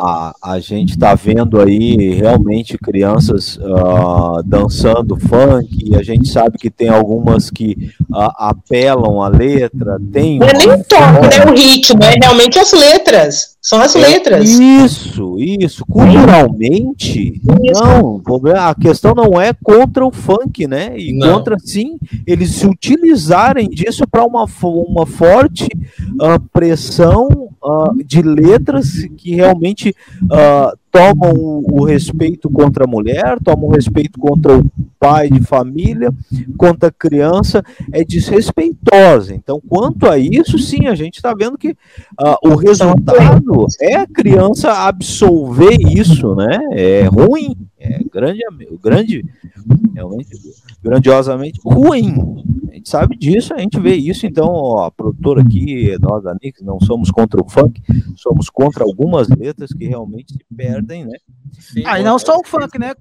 a, a gente está vendo aí realmente crianças uh, dançando funk, e a gente sabe que tem algumas que uh, apelam à letra, tem. Não é nem o toque, né? O ritmo, é realmente as letras. São as é, letras. Isso, isso. Culturalmente, isso. não. A questão não é contra o funk, né? E não. contra, sim, eles se utilizarem disso para uma, uma forte uh, pressão uh, de letras que realmente uh, tomam o, respeito contra a mulher, tomam o respeito contra o pai de família, contra a criança, é desrespeitosa. Então, quanto a isso, sim, a gente está vendo que uh, o resultado é a criança absolver isso, né? É ruim, é grande, grande, realmente grandiosamente ruim. A gente sabe disso, a gente vê isso, então ó, a produtora aqui, nós da Nix, não somos contra o funk, somos contra algumas letras que realmente se perdem, né? Sim, ah, e não só o funk, né?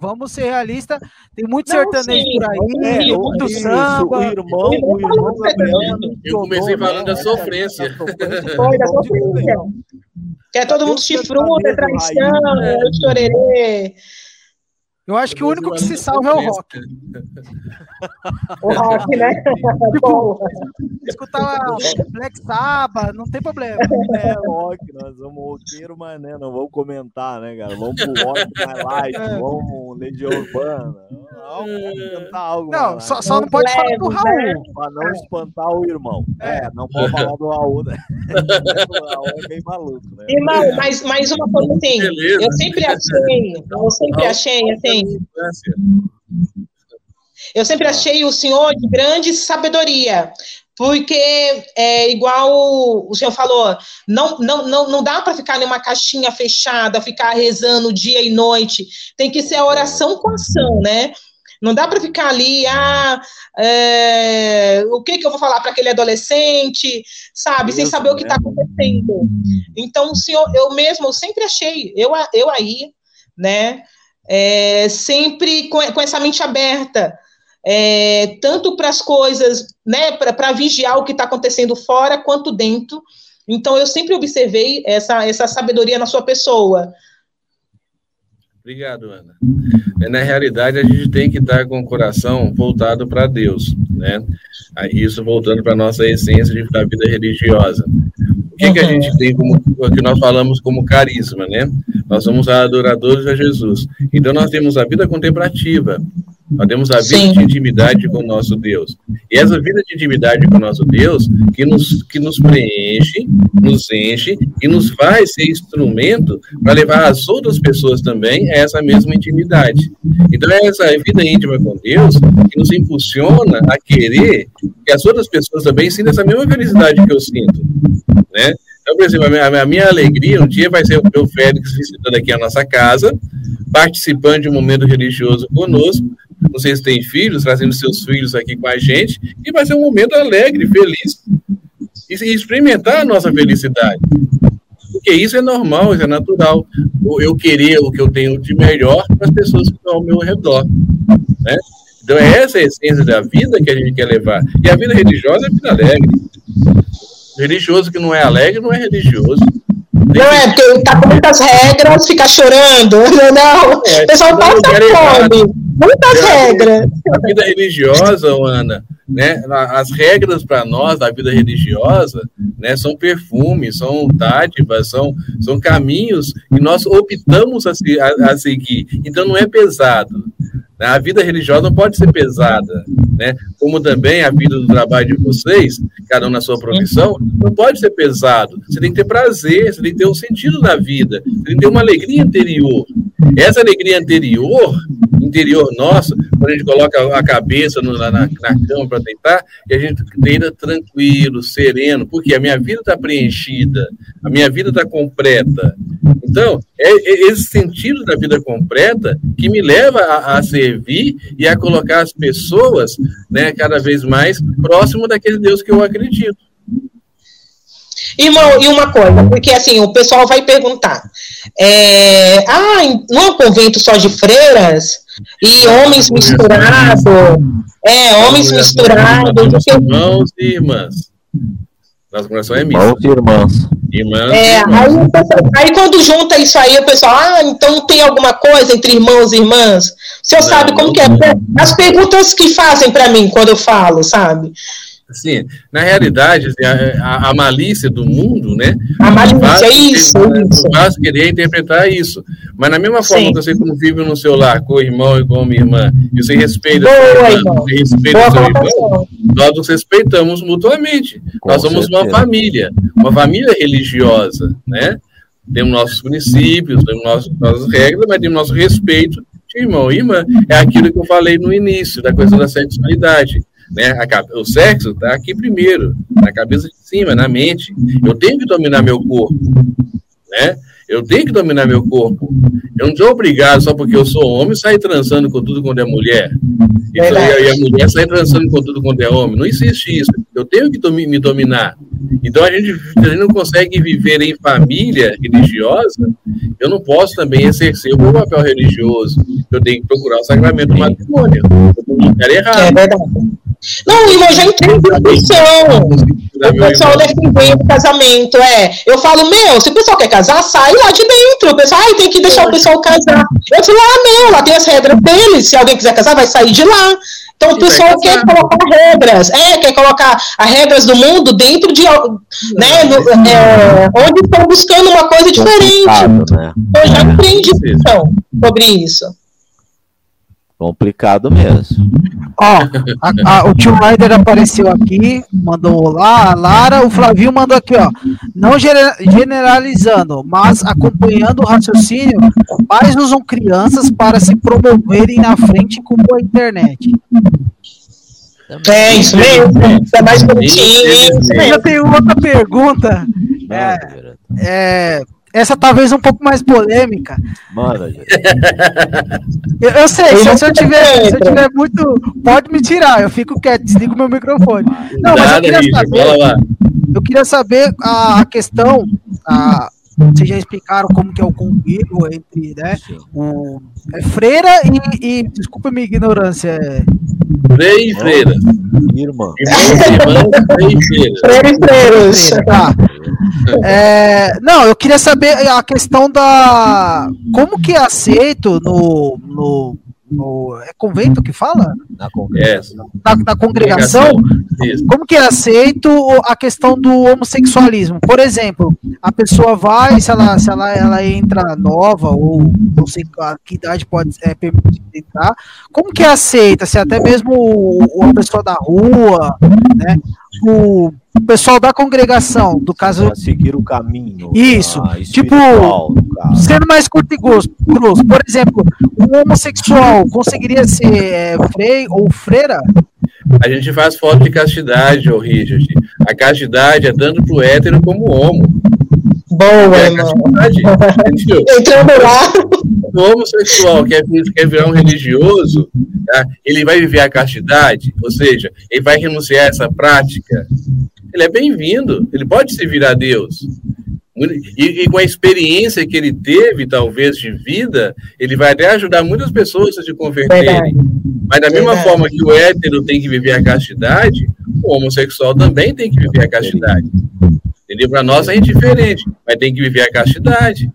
Vamos ser realistas, tem muito sertanejo por aí, né? é, muito samba. O irmão, o irmão Gabriel. Eu comecei falando da sofrência. Foi, da sofrência. Que é todo mundo chifrudo, é traição, é o chorerê. Eu acho que o único que se salva é o rock. o rock, né? tipo, escutar Black Sabbath, não tem problema. É rock, nós vamos roqueiro, mas né, não vamos comentar, né, cara? Vamos pro rock mais light, é. vamos Legião Urbana. Vamos cantar algo. Não, só, só não pode falar do Raul. Né? Pra não espantar o irmão. É, é não pode falar do Raul, né? o Raul é bem maluco, né? Irmão, mas, mas uma coisa assim, eu sempre achei, eu sempre achei, assim, eu sempre achei o senhor de grande sabedoria, porque é igual o senhor falou, não, não, não, não dá para ficar numa caixinha fechada, ficar rezando dia e noite. Tem que ser a oração com ação, né? Não dá para ficar ali, ah, é, o que, que eu vou falar para aquele adolescente, sabe, sem saber o que está acontecendo. Então, o senhor, eu mesmo, eu sempre achei, eu, eu aí, né, é, sempre com, com, essa mente aberta, é, tanto para as coisas, né, para vigiar o que está acontecendo fora quanto dentro. Então, eu sempre observei essa, essa sabedoria na sua pessoa. Obrigado, Ana. É, na realidade, a gente tem que estar com o coração voltado para Deus, né? Isso voltando para a nossa essência da vida religiosa. O que, que a gente tem como, que nós falamos como carisma, né? Nós somos adoradores a Jesus. Então, nós temos a vida contemplativa, nós temos a vida Sim. de intimidade com o nosso Deus. E essa vida de intimidade com o nosso Deus que nos, que nos preenche, nos enche e nos faz ser instrumento para levar as outras pessoas também a essa mesma intimidade. Então, é essa vida íntima com Deus que nos impulsiona a querer que as outras pessoas também sintam essa mesma felicidade que eu sinto. Né? Então, por exemplo, a minha, a minha, alegria um dia vai ser o meu Félix visitando aqui a nossa casa, participando de um momento religioso conosco, não se tem filhos, trazendo seus filhos aqui com a gente, e vai ser um momento alegre, feliz, e experimentar a nossa felicidade. Porque isso é normal, isso é natural. Eu querer o que eu tenho de melhor para as pessoas que estão ao meu redor. Né? Então, é essa a essência da vida que a gente quer levar. E a vida religiosa é vida alegre. religioso que não é alegre não é religioso. Não é, porque tá com muitas regras, fica chorando. Não, é, o pessoal passa fome. Muitas regras. A vida religiosa, Ana, né? As regras para nós da vida religiosa, né? São perfumes, são dádivas, são, são caminhos que nós optamos a, a, a seguir. Então não é pesado. Né? A vida religiosa não pode ser pesada, né? Como também a vida do trabalho de vocês, cada um na sua profissão, não pode ser pesado. Você tem que ter prazer, você tem que ter um sentido na vida, você tem que ter uma alegria interior. Essa alegria anterior, interior nossa, quando a gente coloca a cabeça no, na, na, cama para deitar, e a gente deita tranquilo, sereno, porque a minha vida está preenchida, a minha vida está completa. Então, é, é, esse sentido da vida completa que me leva a, a, servir e a colocar as pessoas né, cada vez mais próximo daquele Deus que eu acredito. Irmão, e uma coisa, porque assim, o pessoal vai perguntar: é, ah, não é um convento só de freiras? E homens misturados? É, homens misturados. Irmãos e irmãs. Nossa coração é mista. Irmãos e irmãs. Irmãs é, aí, aí, quando junta isso aí, o pessoal, ah, então tem alguma coisa entre irmãos e irmãs? O senhor não, sabe como não, que é? As perguntas que fazem para mim quando eu falo, sabe? Assim, na realidade, assim, a, a, a, malícia do mundo, né? A malícia, é isso, isso. Faz querer interpretar isso. Mas na mesma forma Sim. que você convive no seu lar com o irmão e com a irmã, e você respeita, Boa, irmão. você respeita Boa, o seu irmão, nós nos respeitamos mutuamente. Com nós somos certeza. uma família, uma família religiosa, né? Temos nossos princípios, temos nossas, nossas regras, mas temos nosso respeito irmão e irmã. É aquilo que eu falei no início, da coisa da sexualidade. Né? A, o sexo está aqui primeiro, na cabeça de cima, na mente. Eu tenho que dominar meu corpo, né? Eu tenho que dominar meu corpo. Eu não sou obrigado, só porque eu sou homem, sair transando com tudo quando é mulher. E, e a mulher sair transando com tudo quando é homem. Não existe isso. Eu tenho que me dominar. Então a gente, a gente não consegue viver em família religiosa. Eu não posso também exercer o meu papel religioso. Eu tenho que procurar o sacramento do matrimônio. Eu não quero errar. É verdade. Não, irmão, já entendi a missão. O pessoal defendendo o casamento, é. Eu falo, meu, se o pessoal quer casar, sai lá de dentro. O pessoal, ai, tem que deixar o pessoal casar. Eu falo, ah, meu, lá tem as regras deles. Se alguém quiser casar, vai sair de lá. Então o pessoal quer colocar regras, é, quer colocar as regras do mundo dentro de, né, no, é, onde estão buscando uma coisa diferente. Né? Eu já aprendi então, sobre isso. Complicado mesmo. Ó, a, a, o tio Ryder apareceu aqui, mandou olá, a Lara, o Flavio mandou aqui, ó. Não generalizando, mas acompanhando o raciocínio, pais usam crianças para se promoverem na frente com a internet. É isso mesmo, é mais bonitinho. Eu tenho outra pergunta. É, é, essa talvez um pouco mais polêmica. Manda, gente. Eu, eu sei, se, se, eu tiver, se eu tiver muito. Pode me tirar, eu fico quieto, desligo meu microfone. Não, mas eu queria saber. Eu queria saber a questão. A, vocês já explicaram como que é o convívio entre né, o, é freira e, e desculpa a minha ignorância. É... Freira e freira. Irmã. Freira e freiros. Tá. É, não, eu queria saber a questão da. Como que é aceito no, no no é convento que fala? Na congregação. Na, na congregação, como que é aceito a questão do homossexualismo? Por exemplo, a pessoa vai, se ela, se ela, ela entra nova, ou não sei a que idade pode é, permitir entrar, como que é aceita? Se até mesmo uma pessoa da rua, né? O, o pessoal da congregação, do caso. Pra seguir o caminho. Isso. Ah, tipo, sendo mais curto e grosso. Por exemplo, um homossexual conseguiria ser é, frei ou freira? A gente faz foto de castidade, ô Richard. A castidade é tanto pro hétero como homo. Boa, é. Entrando lá. O homossexual quer, quer virar um religioso, tá? ele vai viver a castidade, ou seja, ele vai renunciar a essa prática ele é bem-vindo, ele pode se virar a Deus. E, e, com a experiência que ele teve, talvez, de vida, ele vai até ajudar muitas pessoas a se converterem. Mas da mesma Verdade. forma que o hétero tem que viver a castidade, o homossexual também tem que viver a castidade. Entendeu? Para nós é indiferente, mas tem que viver a castidade.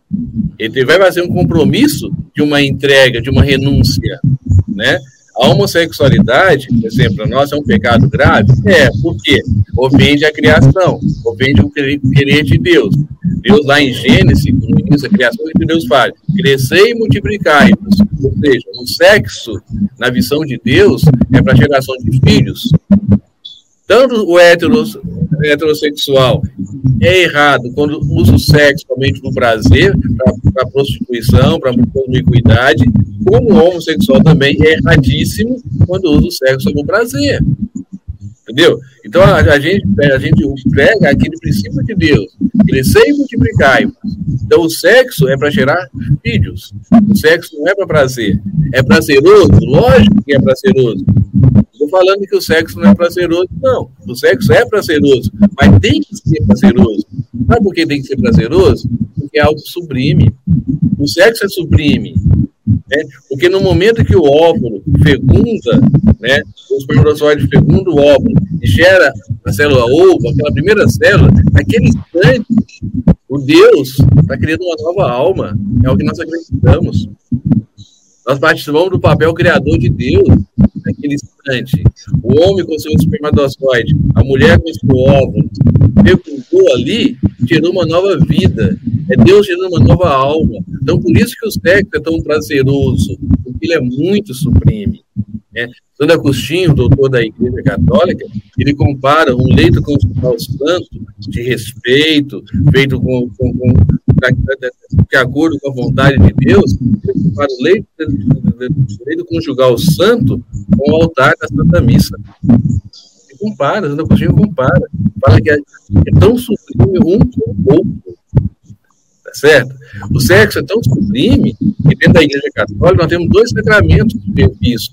Ele vai fazer um compromisso de uma entrega, de uma renúncia, né? A homossexualidade, por exemplo, para nós é um pecado grave? É, por quê? Ofende a criação, ofende o querer de Deus. Deus, lá em Gênesis, no início da criação, que Deus fala: crescer e multiplicai-vos. Ou seja, o sexo, na visão de Deus, é para a geração de filhos. Tanto o heterossexual é errado quando usa o sexo somente no prazer, para prostituição, para promiscuidade, como o homossexual também é erradíssimo quando usa o sexo no prazer. Entendeu? Então a, a, gente, a gente prega aquele princípio de Deus: crescer e multiplicar. Então o sexo é para gerar filhos. O sexo não é para prazer. É prazeroso? Lógico que é prazeroso. falando que o sexo não é prazeroso, não. O sexo é prazeroso, mas tem que ser prazeroso. Sabe por que tem que ser prazeroso? Porque é algo sublime. O sexo é sublime. Né? Porque no momento que o óvulo fecunda, né, o espermatozoide fecunda o óvulo e gera a célula ovo, aquela primeira célula, naquele instante, o Deus está criando uma nova alma. É o que nós acreditamos. Nós participamos do papel criador de Deus naquele instante. O homem com seu espermatozoide, a mulher com seu óvulo, fecundou ali, gerou uma nova vida. É Deus gerando uma nova alma. Então, por isso que o sexo é tão prazeroso, porque ele é muito supreme. Né? Santo Agostinho, doutor da Igreja Católica, ele compara um leito conjugal santo, de respeito, feito com, com, com de acordo com a vontade de Deus, ele compara o leito, leito conjugal santo com o altar da Santa Missa. Compara, Santo Agostinho compara, fala que é, é tão sublime um com o outro tá certo? O sexo é tão sublime que dentro da Igreja Católica nós temos dois sacramentos isso.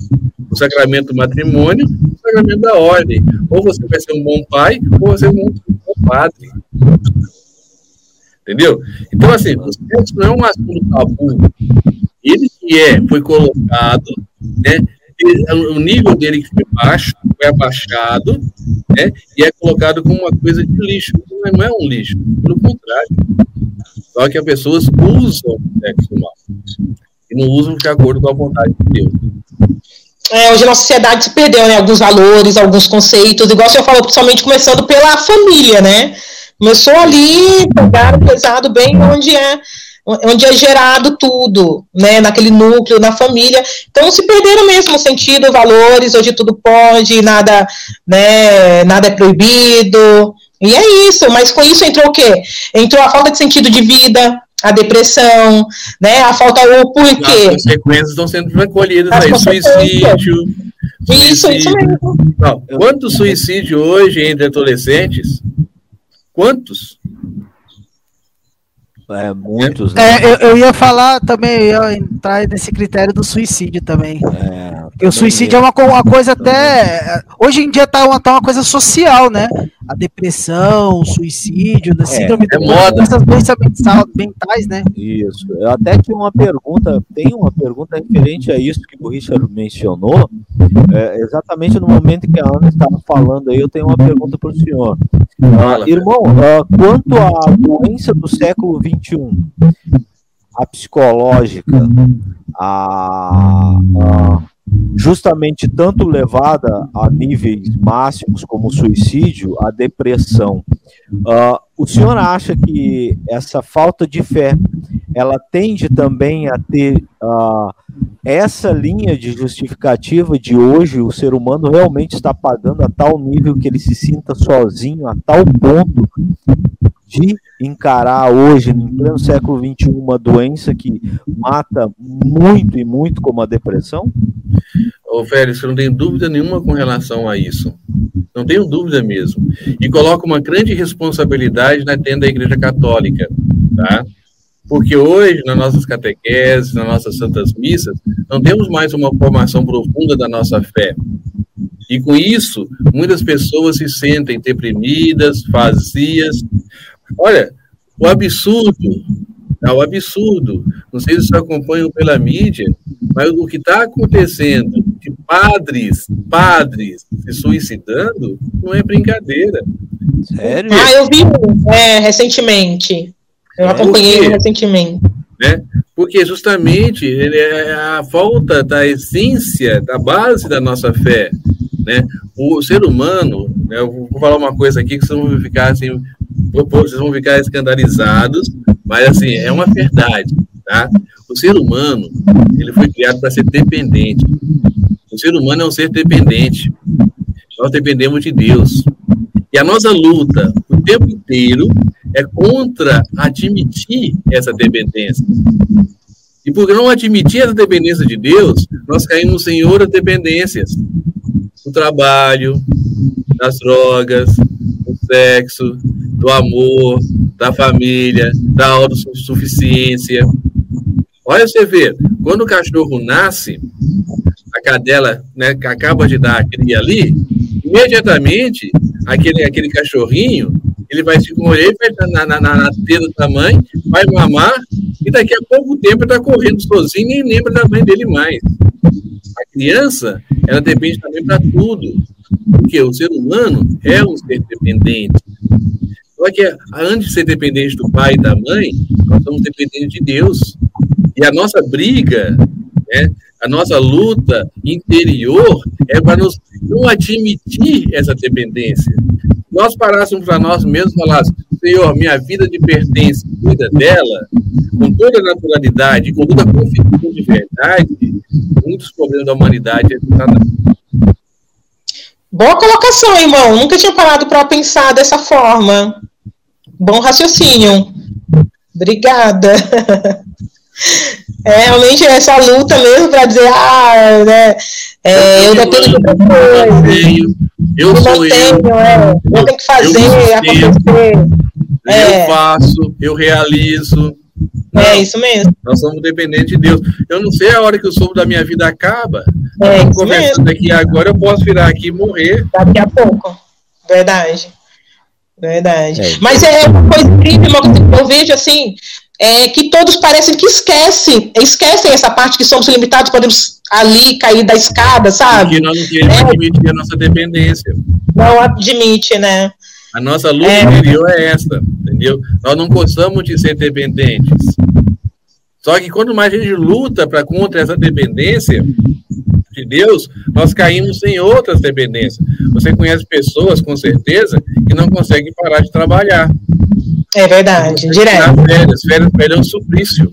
O sacramento do matrimônio e o sacramento da ordem. Ou você vai ser um bom pai, ou você ser um bom padre. Entendeu? Então, assim, o sexo não é um assunto tabu. Ele que é, foi colocado, né? o nível dele que foi baixo, foi abaixado, né? E é colocado como uma coisa de lixo. Não é um lixo, pelo contrário. Só que as pessoas usam o sexo mal. E não usam de acordo com a vontade de Deus. É, hoje a nossa sociedade se perdeu, né? Alguns valores, alguns conceitos, igual senhor falou, principalmente começando pela família, né? Começou ali, pegaram pesado bem onde é onde é gerado tudo, né, naquele núcleo, na família. Então se perderam mesmo o sentido, valores, hoje tudo pode, nada, né, nada é proibido. E é isso, mas com isso entrou o quê? Entrou a falta de sentido de vida, a depressão, né? A falta o porquê. As consequências estão sendo recolhidas As aí, suicídio. Isso, suicídio. isso mesmo. Não, quantos suicídios hoje entre adolescentes? Quantos? É, muitos. Né? É, eu, eu, ia falar também, eu ia entrar nesse critério do suicídio também. É, Porque o suicídio é uma, uma coisa até. Hoje em dia tá uma, tá uma coisa social, né? A depressão, o suicídio, a né? síndrome é, é moda. essas doenças mentais, né? Isso. Eu até tinha uma pergunta, tem uma pergunta referente a isso que o Richard mencionou. É, exatamente no momento que a Ana estava falando aí, eu tenho uma pergunta para o senhor. Uh, irmão, uh, quanto à doença do século XX, 21, a psicológica, a, a, justamente tanto levada a níveis máximos como o suicídio, a depressão. Uh, o senhor acha que essa falta de fé ela tende também a ter uh, essa linha de justificativa de hoje o ser humano realmente está pagando a tal nível que ele se sinta sozinho, a tal ponto de encarar hoje, no pleno século XXI, uma doença que mata muito e muito como a depressão? Ô, Félix, eu não tenho dúvida nenhuma com relação a isso. Não tenho dúvida mesmo. E coloco uma grande responsabilidade na tenda da Igreja Católica, tá? Porque hoje, nas nossas catequeses, nas nossas santas missas, não temos mais uma formação profunda da nossa fé. E com isso, muitas pessoas se sentem deprimidas, vazias, Olha, o absurdo, é o absurdo. Não sei se vocês acompanham pela mídia, mas o que está acontecendo de padres, padres se suicidando, não é brincadeira. Sério? Ah, eu vi é, recentemente. Eu acompanhei recentemente. Né? Porque justamente é a falta da essência, da base da nossa fé. Né? O ser humano, né, eu vou falar uma coisa aqui que vocês vão ficar assim, vocês vão ficar escandalizados, mas assim, é uma verdade, tá? O ser humano, ele foi criado para ser dependente. O ser humano é um ser dependente. Nós dependemos de Deus. E a nossa luta o tempo inteiro é contra admitir essa dependência. E por não admitir essa dependência de Deus, nós caímos em outras dependências. Do trabalho, das drogas, do sexo, do amor, da família, da autossuficiência. Olha você ver, quando o cachorro nasce, cadela né, acaba de dar a cria ali, imediatamente aquele, aquele cachorrinho ele vai se morrer na, na, na, na tenda da mãe, vai mamar, e daqui a pouco tempo está correndo sozinho e nem lembra da mãe dele mais. A criança, ela depende também para tudo, porque o ser humano é um ser dependente. Só que antes de ser dependente do pai e da mãe, nós somos dependentes de Deus. E a nossa briga, né, a nossa luta interior é para nos não admitir essa dependência. Nós parássemos para nós mesmos e falássemos, Senhor, minha vida de pertence, cuida dela, com toda a naturalidade, com toda a confiança de verdade, muitos problemas da humanidade é Boa colocação, irmão. Nunca tinha parado para pensar dessa forma. Bom raciocínio. Obrigada. É realmente essa luta mesmo para dizer, ah, né, é, eu dependo de outra coisa. Eu não sou tenho, eu. É, eu tenho que fazer eu acontecer. É. Eu faço, eu realizo. Não, é isso mesmo. Nós somos dependentes de Deus. Eu não sei a hora que o sopro da minha vida acaba. É, eu conversando mesmo. aqui agora, eu posso virar aqui e morrer. Daqui a pouco. Verdade. Verdade. É. Mas é uma coisa incrível, eu vejo assim, é que todos parecem que esquecem, esquecem essa parte que somos limitados, podemos ali cair da escada, sabe? Porque nós não queremos é. admitir a nossa dependência. Não admite, né? A nossa luta é. interior é essa, entendeu? Nós não gostamos de ser dependentes. Só que quando mais a gente luta para contra essa dependência de Deus, nós caímos em outras dependências. Você conhece pessoas, com certeza, que não conseguem parar de trabalhar. É verdade, direto. Férias, férias, férias é um suplício.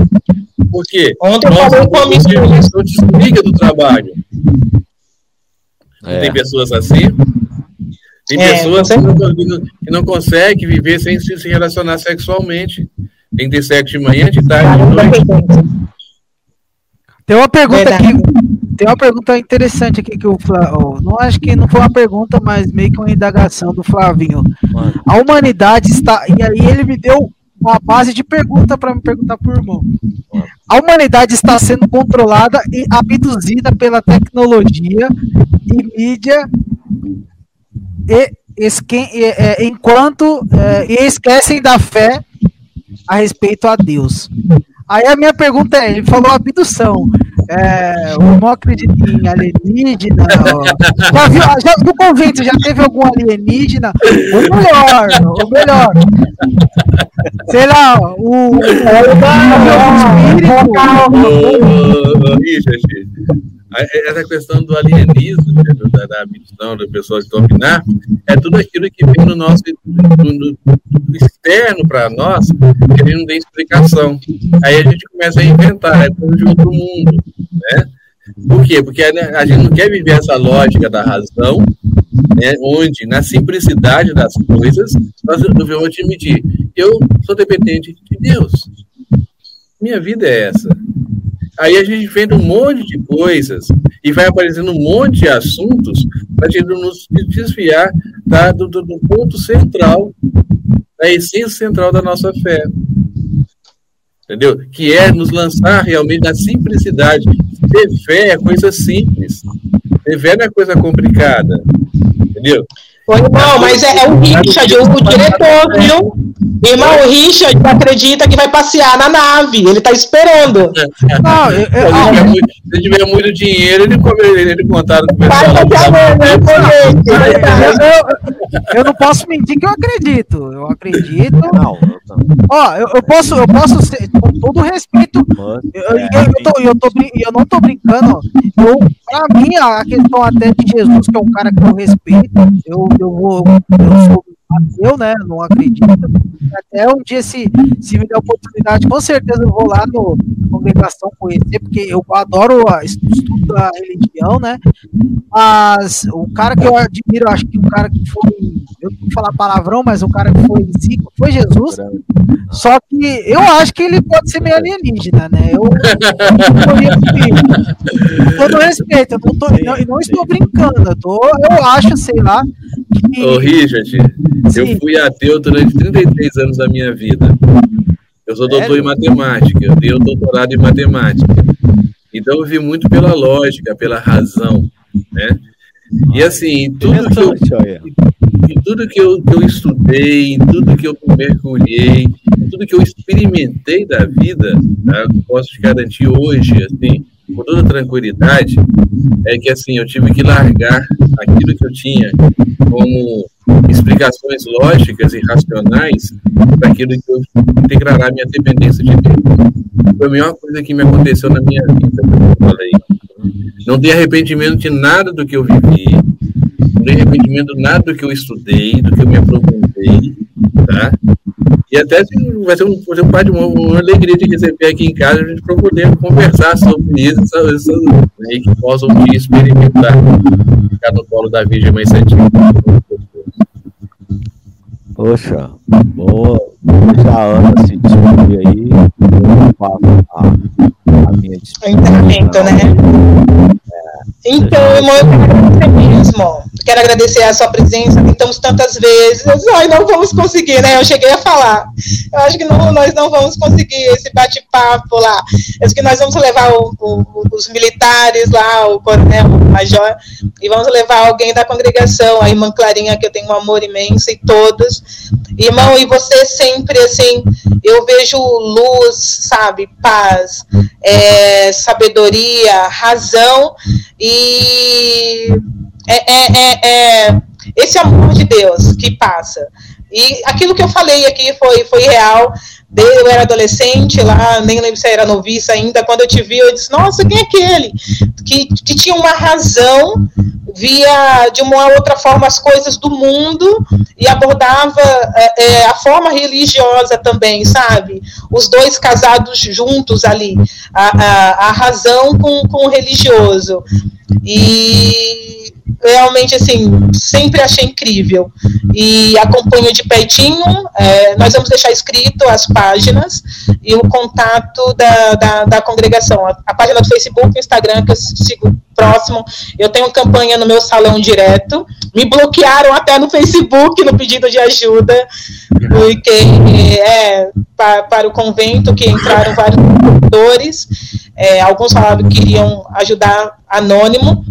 Por quê? Ontem eu falei com a não desliga do trabalho. É. Tem pessoas assim. Tem é, pessoas que não, que não conseguem viver sem se relacionar sexualmente. Tem que ter sexo de manhã, de tarde, de noite. Tem uma pergunta Verdade. aqui, tem uma pergunta interessante aqui que o Flávio, não acho que não foi uma pergunta, mas meio que uma indagação do Flavinho. Mano. A humanidade está, e aí ele me deu uma base de pergunta para me perguntar por irmão. A humanidade está sendo controlada e abduzida pela tecnologia e mídia e, esque, e, é, enquanto é, e esquecem da fé a respeito a Deus. Aí a minha pergunta é, ele falou abdução. É, o não acredita em alienígena. Já viu, já, no convento já teve algum alienígena? O melhor, o melhor. Sei lá, o. o, o, o, o, o essa questão do alienismo, né, da, da abdução da pessoa dominar, é tudo aquilo que vem no nosso no, no, no externo para nós, que gente não tem explicação. Aí a gente começa a inventar, é tudo de outro mundo, né? Por quê? Porque a gente não quer viver essa lógica da razão, né, onde, na simplicidade das coisas, nós devemos admitir: eu sou dependente de Deus. Minha vida é essa. Aí a gente vê um monte de coisas e vai aparecendo um monte de assuntos para gente nos desviar tá, do, do, do, ponto central, da essência central da nossa fé. Entendeu? Que é nos lançar realmente na simplicidade. Ter fé é coisa simples. Ter fé não é coisa complicada. Entendeu? Ô, irmão, mas é, é o Richard, o, o diretor, viu? Irmão, o Richard acredita que vai passear na nave, ele tá esperando. Não, eu, eu, se ele tiver muito dinheiro, ele, ele, ele contaram com o pessoal. Eu, eu não posso mentir que eu acredito. Eu acredito. Não, Ó, eu, eu posso, eu posso ser, com todo respeito. Eu, eu, eu, tô, eu, tô, eu não tô brincando. Eu, pra mim, a questão até de Jesus, que é um cara que eu respeito, eu, eu vou. Eu sou eu, né, não acredito. Até um dia, se, se me der oportunidade, com certeza eu vou lá no congregação conhecer, porque eu adoro a, estudo da religião, né? Mas o cara que eu admiro, acho que o cara que foi, eu não vou falar palavrão, mas o cara que foi foi Jesus. Só que eu acho que ele pode ser meio alienígena, né? Eu, eu, todo respeito, eu não, tô, não, não estou brincando, eu, tô, eu acho, sei lá. Ô, Richard, eu fui ateu durante 33 anos da minha vida. Eu sou doutor em matemática, eu tenho doutorado em matemática. Então eu vi muito pela lógica, pela razão, né? E assim, tudo que eu, em tudo que eu, que eu estudei, em tudo que eu mergulhei, em tudo que eu experimentei da vida, tá? posso te garantir hoje, assim, com toda tranquilidade, é que assim, eu tive que largar aquilo que eu tinha como explicações lógicas e racionais para aquilo que eu integrará minha dependência de Deus. Foi a melhor coisa que me aconteceu na minha vida, eu falei. Não tenho arrependimento de nada do que eu vivi, não tenho arrependimento de nada do que eu estudei, do que eu me aprofundei, tá? E até vai ser um, vai ser um, uma, uma alegria de receber aqui em casa a gente para poder conversar sobre isso, essas, né, que possam experimentar, ficar no colo da Virgem Mãe Santíssima. Poxa, boa. Já Ana se despedir aí, eu faço a, a minha despedida. O né? Então, irmão, eu quero agradecer mesmo. Quero agradecer a sua presença. Tentamos tantas vezes. Ai, não vamos conseguir, né? Eu cheguei a falar. Eu acho que não, nós não vamos conseguir esse bate-papo lá. Eu acho que nós vamos levar o, o, os militares lá, o coronel, o major, e vamos levar alguém da congregação, a irmã Clarinha, que eu tenho um amor imenso, e todos. Irmão, e você sempre, assim, eu vejo luz, sabe? Paz, é, sabedoria, razão e é, é, é, é, esse amor de Deus que passa. E aquilo que eu falei aqui foi, foi real. Eu era adolescente lá, nem lembro se era noviça ainda. Quando eu te vi, eu disse: Nossa, quem é aquele? Que, que tinha uma razão, via de uma outra forma as coisas do mundo e abordava é a forma religiosa também, sabe? Os dois casados juntos ali, a, a, a razão com, com o religioso. E realmente, assim, sempre achei incrível. E acompanho de pertinho, é, nós vamos deixar escrito as páginas e o contato da, da, da congregação. A, a, página do Facebook, Instagram, que eu sigo próximo. Eu tenho campanha no meu salão direto. Me bloquearam até no Facebook no pedido de ajuda, porque é, para, para o convento que entraram vários produtores. É, alguns falavam que queriam ajudar anônimo,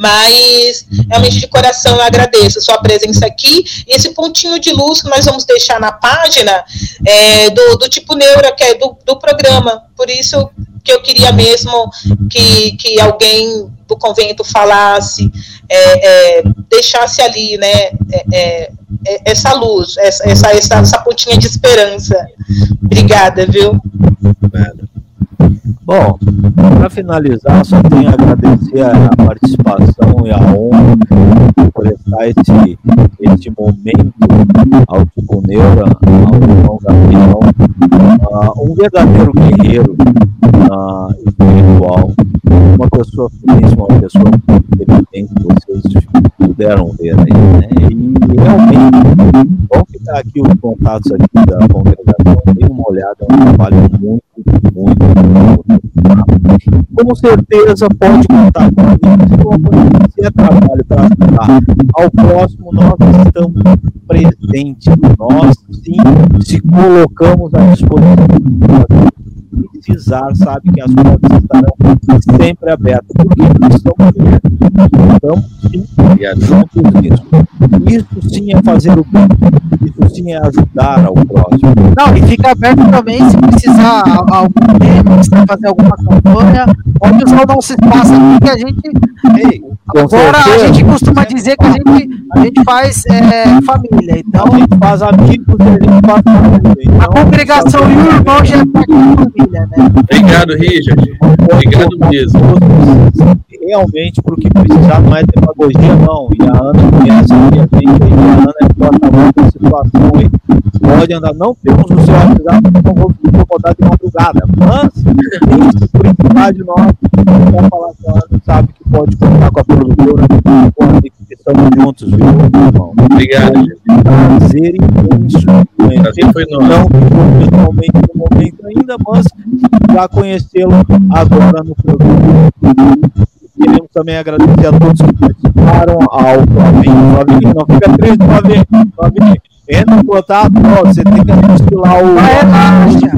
mas realmente de coração eu agradeço a sua presença aqui e esse pontinho de luz que nós vamos deixar na página é, do, do tipo neura, que é do, do programa. Por isso que eu queria mesmo que, que alguém do convento falasse, é, é, deixasse ali, né, é, é, é essa luz, essa, essa, essa, pontinha de esperança. Obrigada, viu? Bom, para finalizar, só tenho a agradecer a participação e a honra de prestar esse, esse momento ao Tico Neura, ao irmão Gabriel, uh, um verdadeiro guerreiro uh, espiritual, uma pessoa finíssima, uma pessoa inteligente, vocês puderam ver aí, né? E realmente, vão ficar aqui os contatos aqui da congregação, dê uma olhada, é um trabalho muito, muito, muito com certeza pode contar com a gente. Se é trabalho para ajudar ao próximo, nós estamos presentes. Nós, sim, se colocamos à disposição precisar, sabe que as portas estarão sempre abertas. Porque estamos então, sim, juntos nisso. Isso sim é fazer o bem. Isso sim é ajudar ao próximo. Não, e fica aberto também se precisar algum tema, se fazer alguma campanha, pode usar o nosso espaço aqui que a gente. Ei, agora a gente costuma dizer que a gente, a gente faz é, família. Então, a gente faz amigos e a gente faz família. Então, a congregação e o irmão já é parte da família, né? Obrigado, Richard. Obrigado mesmo. Realmente, porque precisar não é demagogia, não. E a Ana conhece a gente a Ana é porta-voz da situação aí. Pode andar, não temos o seu WhatsApp, não vou incomodar de madrugada. Mas, isso, por de nós, quer falar com a Ana, sabe que pode contar com a produtora, com a Estamos juntos, viu, irmão? Obrigado. Prazer imenso. Prazer foi nosso. Não pessoalmente no momento ainda, mas já conhecê-lo agora no programa. Queremos também agradecer a todos que participaram, ao Flamengo 95993 entra em contato, ó, você tem que assistir lá o. Relaxa,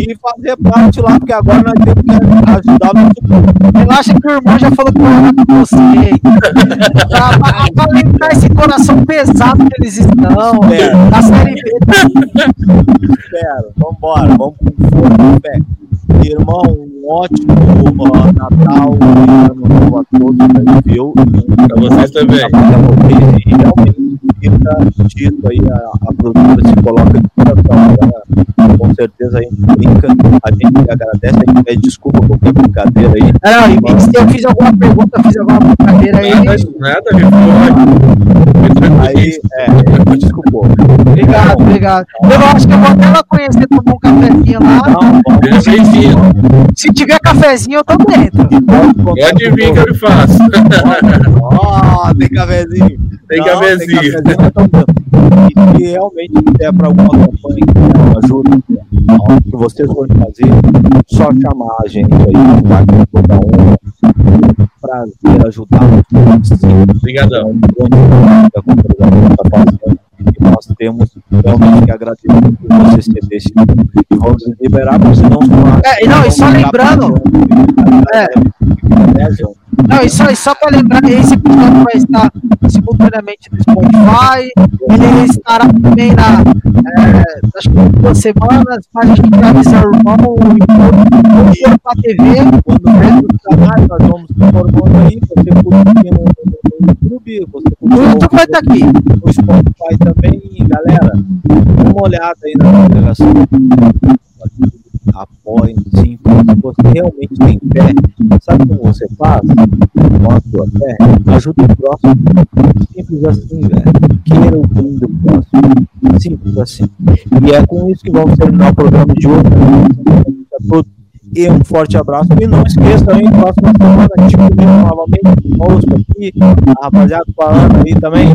e fazer parte lá, porque agora nós temos que ajudar o nosso clube. Relaxa que o irmão já falou que vai orar com você. pra, pra, pra lembrar esse coração pesado que eles estão. Espero. Na série B. Espero. Vambora, vamos com força, fé. Irmão, um ótimo ó, Natal e ano novo a todos, viu? Pra vocês também. E realmente fica dito aí, a, a produtora se coloca de toda né? Com certeza a gente brinca, a gente agradece, a gente pede desculpa qualquer brincadeira aí. Não, e se eu fiz alguma pergunta, fiz alguma brincadeira aí. Nada, nada, me pode. Aí, é, desculpou. Obrigado, obrigado. Eu acho que eu vou até lá conhecer, tomar um cafezinho lá. Não, Seja bem-vindo. Se tiver cafezinho, eu tô dentro. Pode vir que eu faço. Ó, tem cafezinho. Tem Não, cafezinho. Tem cafezinho. E se realmente quiser para alguma campanha que uma ajuda, ó, que vocês vão fazer, só chamar a gente aí, tá? Que toda honra. Prazer ajudar. Obrigadão. é um fazendo. E nós temos realmente que agradecer por você ceder esse e vamos liberar, porque senão. É, não, e só lembrando- É. Não, e só, e só pra lembrar, esse episódio vai estar simultaneamente no Spotify. Ele estará também na. É, acho que duas semanas, mas a gente vai avisar o irmão e tudo. for pra TV. quando vem os canais, nós vamos se formando aí, você curte no, YouTube, você O YouTube curte vai estar aqui. no Spotify também, galera, dá uma olhada aí na congregação, apoiem, sim, se você realmente tem fé, sabe como você faz? Com a sua fé, ajuda o próximo, simples assim, velho, queira o bem do próximo, simples assim, e é com isso que vamos terminar o programa de hoje, a todos e um forte abraço. E não esqueça também, próxima semana, tipo, novamente, conosco aqui, a rapaziada com a Ana aí também.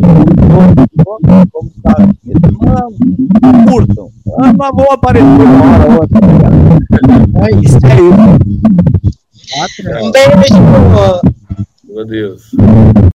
Vamos estar aqui. Mano, curtam. Ah, mas vou aparecer uma hora ou outra. É isso, é isso. Até. Um beijo. Meu Deus.